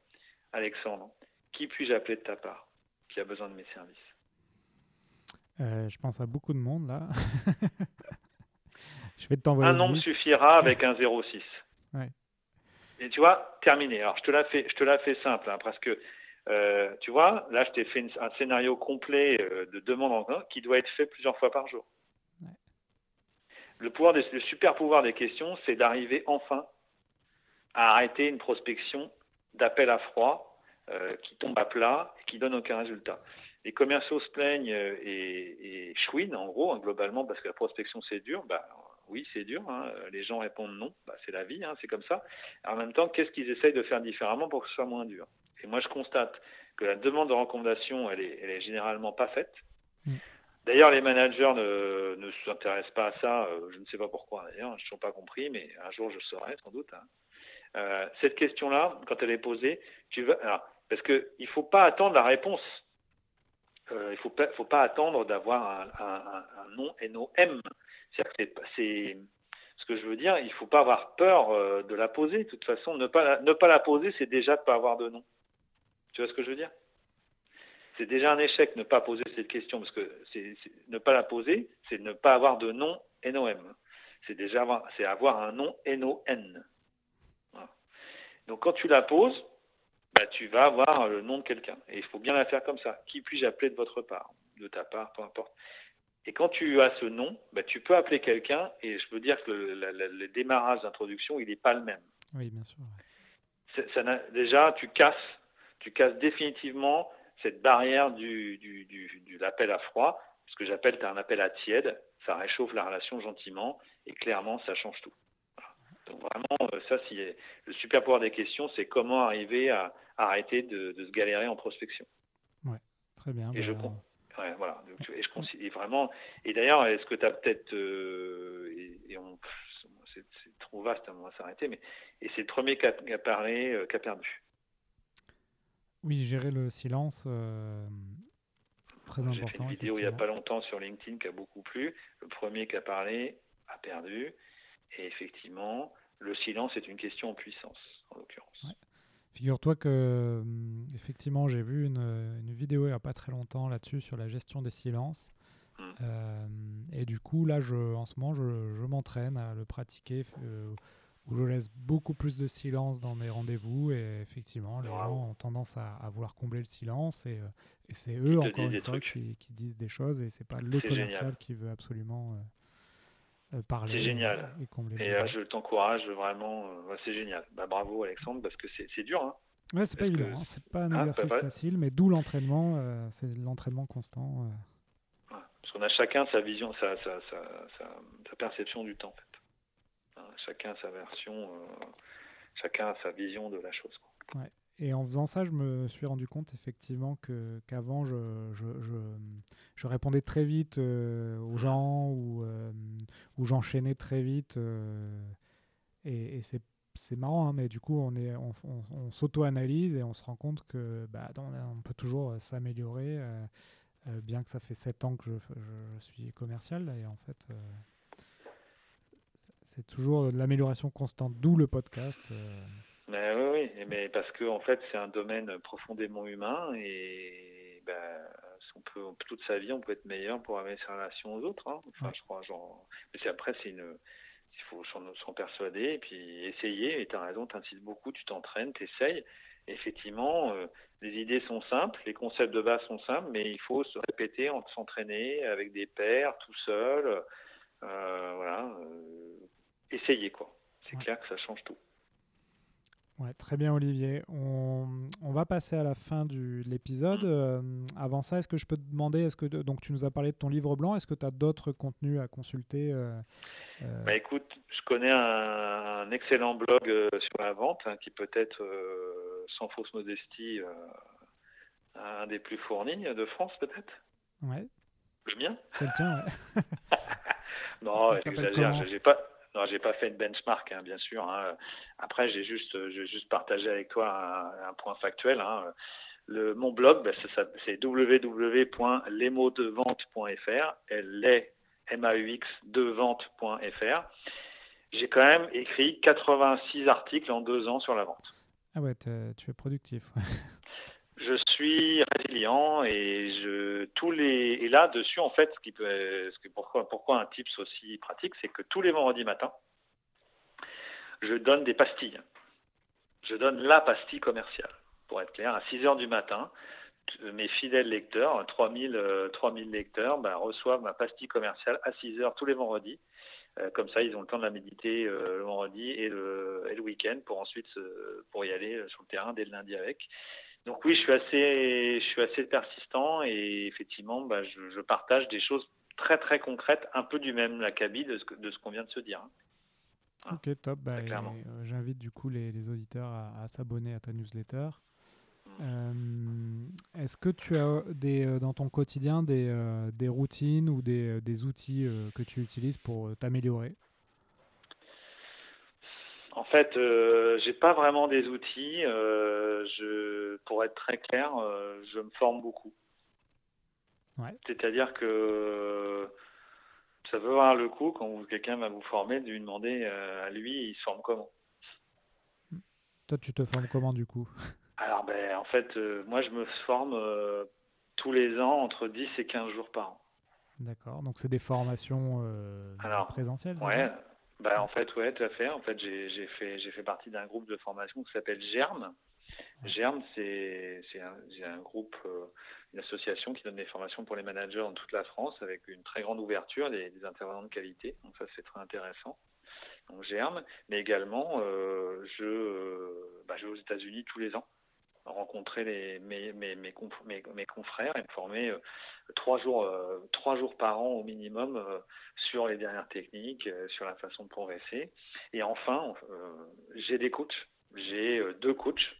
Alexandre, qui puis-je appeler de ta part? Qui a besoin de mes services? Euh, je pense à beaucoup de monde là. je vais t'envoyer. Un nombre suffira avec un 06. Et tu vois, terminé. Alors je te la fais, je te la fais simple, hein, parce que euh, tu vois, là je t'ai fait un scénario complet euh, de demande en qui doit être fait plusieurs fois par jour. Le, pouvoir le super pouvoir des questions, c'est d'arriver enfin à arrêter une prospection d'appel à froid qui tombe à plat et qui donne aucun résultat les commerciaux se plaignent euh, et, et chouinent, en gros, hein, globalement, parce que la prospection, c'est dur. Bah, oui, c'est dur. Hein. Les gens répondent non. Bah, c'est la vie, hein, c'est comme ça. En même temps, qu'est-ce qu'ils essayent de faire différemment pour que ce soit moins dur? Et moi, je constate que la demande de recommandation, elle est, elle est généralement pas faite. Mm. D'ailleurs, les managers ne, ne s'intéressent pas à ça. Euh, je ne sais pas pourquoi, d'ailleurs. Je n'ai pas compris, mais un jour, je saurai, sans doute. Euh, cette question-là, quand elle est posée, tu veux, alors, parce qu'il ne faut pas attendre la réponse il ne faut pas, attendre d'avoir un, nom NOM. C'est ce que je veux dire, il ne faut pas avoir peur euh, de la poser. De toute façon, ne pas la, ne pas la poser, c'est déjà de ne pas avoir de nom. Tu vois ce que je veux dire? C'est déjà un échec ne pas poser cette question, parce que ne pas la poser, c'est ne pas avoir de nom NOM. C'est déjà avoir, avoir un nom NON. Donc quand tu la poses, bah, tu vas avoir le nom de quelqu'un. Et il faut bien la faire comme ça. Qui puis-je appeler de votre part, de ta part, peu importe. Et quand tu as ce nom, bah, tu peux appeler quelqu'un, et je veux dire que le, le démarrage d'introduction, il n'est pas le même. Oui, bien sûr. Ça, déjà, tu casses, tu casses définitivement cette barrière du, du, l'appel à froid, ce que j'appelle un appel à tiède, ça réchauffe la relation gentiment, et clairement, ça change tout. Donc vraiment, euh, ça, si, le super pouvoir des questions, c'est comment arriver à, arrêter de, se galérer en prospection. Ouais, très bien. Et je bah, Ouais, voilà. Et je considère vraiment. Et d'ailleurs, est-ce que tu as peut-être. Euh, et, on, c'est, trop vaste, on va s'arrêter, mais. Et c'est le premier qui a, parlé, euh, qui a perdu? Oui, gérer le silence. très important. J'ai fait une vidéo il n'y a pas longtemps sur LinkedIn qui a beaucoup plu. Le premier qui a parlé a perdu. Et effectivement, le silence est une question en puissance, en l'occurrence. Figure-toi que, hum, effectivement, j'ai vu une, vidéo il n'y a pas très longtemps là-dessus sur la gestion des silences. Mmh. Euh, et du coup, là, je, en ce moment, je, m'entraîne à le pratiquer, euh, où je laisse beaucoup plus de silence dans mes rendez-vous. Et effectivement, les gens ont tendance à, vouloir combler le silence. Et, euh, c'est eux, encore une fois, qui, disent des choses. Et c'est pas le commercial qui veut absolument euh, c'est génial. Et, euh, je t'encourage vraiment. Euh, c'est génial. Bah, bravo Alexandre parce que c'est dur. Hein. Ouais, c'est pas évident. Hein. C'est pas un ah, exercice facile, mais d'où l'entraînement. c'est l'entraînement constant. Parce qu'on a chacun sa vision, sa, sa, sa, sa, perception du temps. En fait. Hein, chacun sa version, chacun sa vision de la chose. Quoi. Ouais. Et en faisant ça, je me suis rendu compte effectivement que qu'avant, je, je, je, répondais très vite euh, aux gens ou, euh, ou j'enchaînais très vite. Euh, et, et c'est marrant, hein, mais du coup, on, est, on, on, s'auto-analyse et on se rend compte que bah, on peut toujours s'améliorer, bien que ça fait 7 ans que je, suis commercial. Et en fait, c'est toujours de l'amélioration constante, d'où le podcast. Mais oui, oui, mais parce que en fait, c'est un domaine profondément humain et ben, on peut, toute sa vie, on peut être meilleur pour avoir sa relation aux autres. Hein. Enfin, je crois, genre. Mais après, c'est une. Il faut s'en persuader et puis essayer. Et tu as raison, tu insistes beaucoup, tu t'entraînes, tu essayes. Effectivement, euh, les idées sont simples, les concepts de base sont simples, mais il faut se répéter, s'entraîner avec des pairs, tout seul. Euh, voilà. Euh, essayer, quoi. C'est clair que ça change tout. Ouais, très bien Olivier. On, on, va passer à la fin du, de l'épisode. Euh, avant ça, est-ce que je peux te demander, est-ce que donc tu nous as parlé de ton livre blanc, est-ce que tu as d'autres contenus à consulter euh, euh? Bah, Écoute, je connais un, excellent blog sur la vente hein, qui peut être, sans fausse modestie, un des plus fournis de France peut-être. Ouais. Je bien C'est le tien, ouais. non, j'exagère, j'ai pas non, j'ai pas fait une benchmark, hein, bien sûr. Hein. Après, j'ai juste, j'ai juste partagé avec toi un, point factuel. Hein. Le, mon blog, ben, c'est www.lesmotsdevente.fr, les m a u x de. J'ai quand même écrit 86 articles en deux ans sur la vente. Ah ouais, tu es productif. Je suis résilient et je tous les et là dessus en fait ce qui peut ce que pourquoi pourquoi un tips aussi pratique c'est que tous les vendredis matins je donne des pastilles. Je donne la pastille commerciale. Pour être clair à 6 heures du matin mes fidèles lecteurs 3000 3000 lecteurs ben, reçoivent ma pastille commerciale à 6 heures tous les vendredis. Euh, comme ça, ils ont le temps de la méditer euh, le vendredi et le, et le week-end pour ensuite pour y aller sur le terrain dès le lundi avec. Donc oui, je suis assez, je suis assez persistant et effectivement, bah, je, partage des choses très très concrètes, un peu du même acabit de ce, de ce qu'on vient de se dire. Hein. Ok, top. Bah, euh, J'invite du coup les, les auditeurs à, s'abonner à ta newsletter. Mmh. Euh, est-ce que tu as des, euh, dans ton quotidien des, des routines ou des, des outils que tu utilises pour t'améliorer? En fait, euh, j'ai pas vraiment des outils. Euh, je, pour être très clair, euh, je me forme beaucoup. C'est-à-dire que ça veut avoir le coup quand quelqu'un va vous former de lui demander à lui, il se forme comment. Toi, tu te formes comment du coup? Alors, ben, en fait, moi, je me forme tous les ans entre 10 et 15 jours par an. D'accord. Donc, c'est des formations Alors, présentielles Ouais. Bah, en fait, ouais, tout à fait. En fait, j'ai fait, fait partie d'un groupe de formation qui s'appelle GERM, GERM, c'est un, groupe, euh, une association qui donne des formations pour les managers dans toute la France avec une très grande ouverture, des, intervenants de qualité. Donc ça, c'est très intéressant. Donc GERM, mais également, euh, je, bah, je vais aux États-Unis tous les ans rencontrer les, mes, mes, mes, confrères et me former euh, trois, jours, euh, trois jours par an au minimum euh, sur les dernières techniques, sur la façon de progresser. Et enfin, j'ai des coachs. J'ai deux coachs,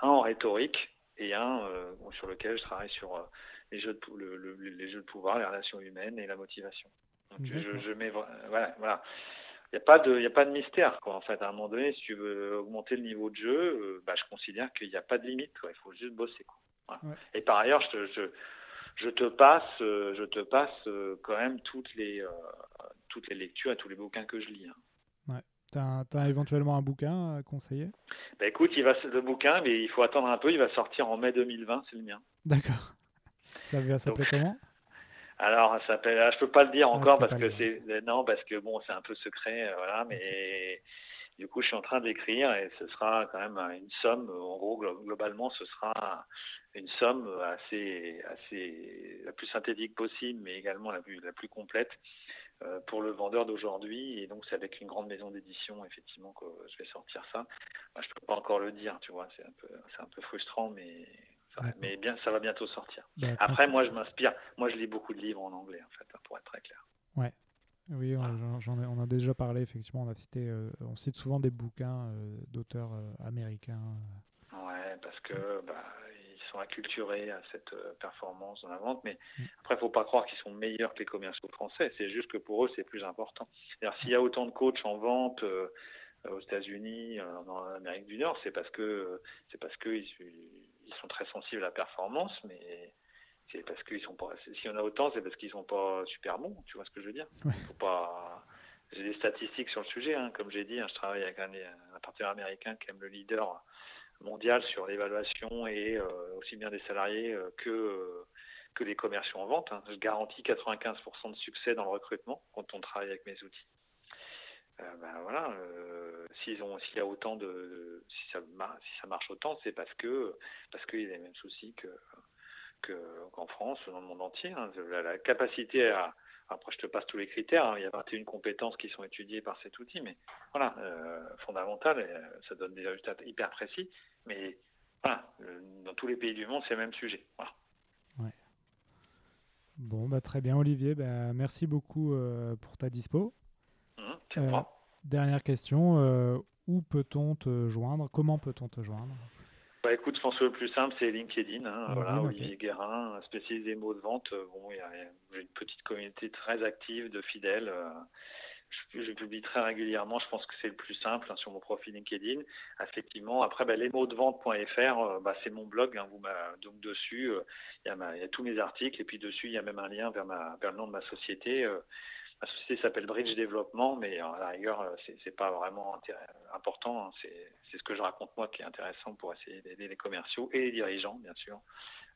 un en rhétorique et un sur lequel je travaille sur les, jeux de, le, les jeux de pouvoir, les relations humaines et la motivation. Donc, je, je, mets voilà, voilà il n'y a pas de a pas de mystère quoi en fait à un moment donné si tu veux augmenter le niveau de jeu euh, bah, je considère qu'il n'y a pas de limite il faut juste bosser quoi. et par ailleurs je, je te passe euh, je te passe euh, quand même toutes les toutes les lectures et tous les bouquins que je lis hein. ouais tu as, éventuellement un bouquin à conseiller? Bah, écoute il va le bouquin mais il faut attendre un peu il va sortir en mai 2020 c'est le mien d'accord ça va s'appeler comment? Alors, ça s'appelle. Ah, je peux pas le dire ah, encore parce que c'est non parce que bon, c'est un peu secret, euh, voilà. Mais du coup, je suis en train d'écrire et ce sera quand même une somme. En gros, globalement, ce sera une somme assez, assez la plus synthétique possible, mais également la plus, la plus complète euh, pour le vendeur d'aujourd'hui. Et donc, c'est avec une grande maison d'édition, effectivement, que je vais sortir ça. Moi, je peux pas encore le dire, tu vois. C'est un peu, c'est un peu frustrant, mais mais bien, ça va bientôt sortir. Après, moi, je m'inspire. Moi, je lis beaucoup de livres en anglais, en fait, hein, pour être très clair. Ouais. Oui, on a déjà parlé, effectivement. On, a cité, euh, on cite souvent des bouquins euh, d'auteurs euh, américains. Ouais, parce que bah, ils sont acculturés à cette performance dans la vente. Mais mm. après, il ne faut pas croire qu'ils sont meilleurs que les commerciaux français. C'est juste que pour eux, c'est plus important. S'il y a autant de coachs en vente aux États-Unis, en Amérique du Nord, c'est parce que c'est parce que ils sont très sensibles à la performance, mais c'est parce qu'ils sont pas. Si on a autant, c'est parce qu'ils sont pas super bons. Tu vois ce que je veux dire Faut pas. J'ai des statistiques sur le sujet, hein. comme j'ai dit. Hein, je travaille avec un, un, partenaire américain qui aime le leader mondial sur l'évaluation et euh, aussi bien des salariés euh, que euh, que les commerciaux en vente. Hein. Je garantis 95% de succès dans le recrutement quand on travaille avec mes outils. ben voilà, s'ils ont, s'il y a autant de, si ça, si ça marche autant, c'est parce que, parce qu'il y a les mêmes soucis que, qu'en France, dans le monde entier. Hein. La, capacité à, après je te passe tous les critères, hein. il y a 21 compétences qui sont étudiées par cet outil, mais voilà, euh, fondamental, euh, ça donne des résultats hyper précis, mais voilà, euh, dans tous les pays du monde, c'est le même sujet. Voilà. Ouais. Bon, bah, très bien Olivier, bah, merci beaucoup pour ta dispo. Mmh, Dernière question, euh, où peut-on te joindre? Comment peut-on te joindre? Bah écoute, je pense que le plus simple, c'est LinkedIn. Hein, voilà, Olivier Guérin, spécialisé mots de vente. Bon, j'ai une petite communauté très active de fidèles. Euh, je, publie très régulièrement. Je pense que c'est le plus simple hein, sur mon profil LinkedIn. Effectivement. Après, bah, lesmotsdevente.fr, euh, bah, c'est mon blog. Hein, vous donc dessus, il y, a tous mes articles et puis dessus, il y a même un lien vers, ma, vers le nom de ma société. Société s'appelle Bridge Développement, mais à la rigueur, euh, c'est pas vraiment important. Hein. C'est ce que je raconte moi qui est intéressant pour essayer d'aider les commerciaux et les dirigeants, bien sûr,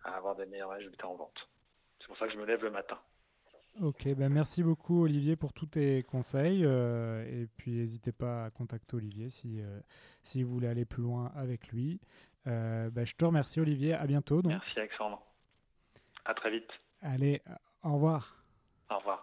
à avoir des meilleurs résultats en vente. C'est pour ça que je me lève le matin. Ok, ben merci beaucoup Olivier pour tous tes conseils. Euh, et puis n'hésitez pas à contacter Olivier si, euh, si vous voulez aller plus loin avec lui. Ben, je te remercie Olivier, à bientôt. Donc. Merci Alexandre. À très vite. Allez, au revoir. Au revoir.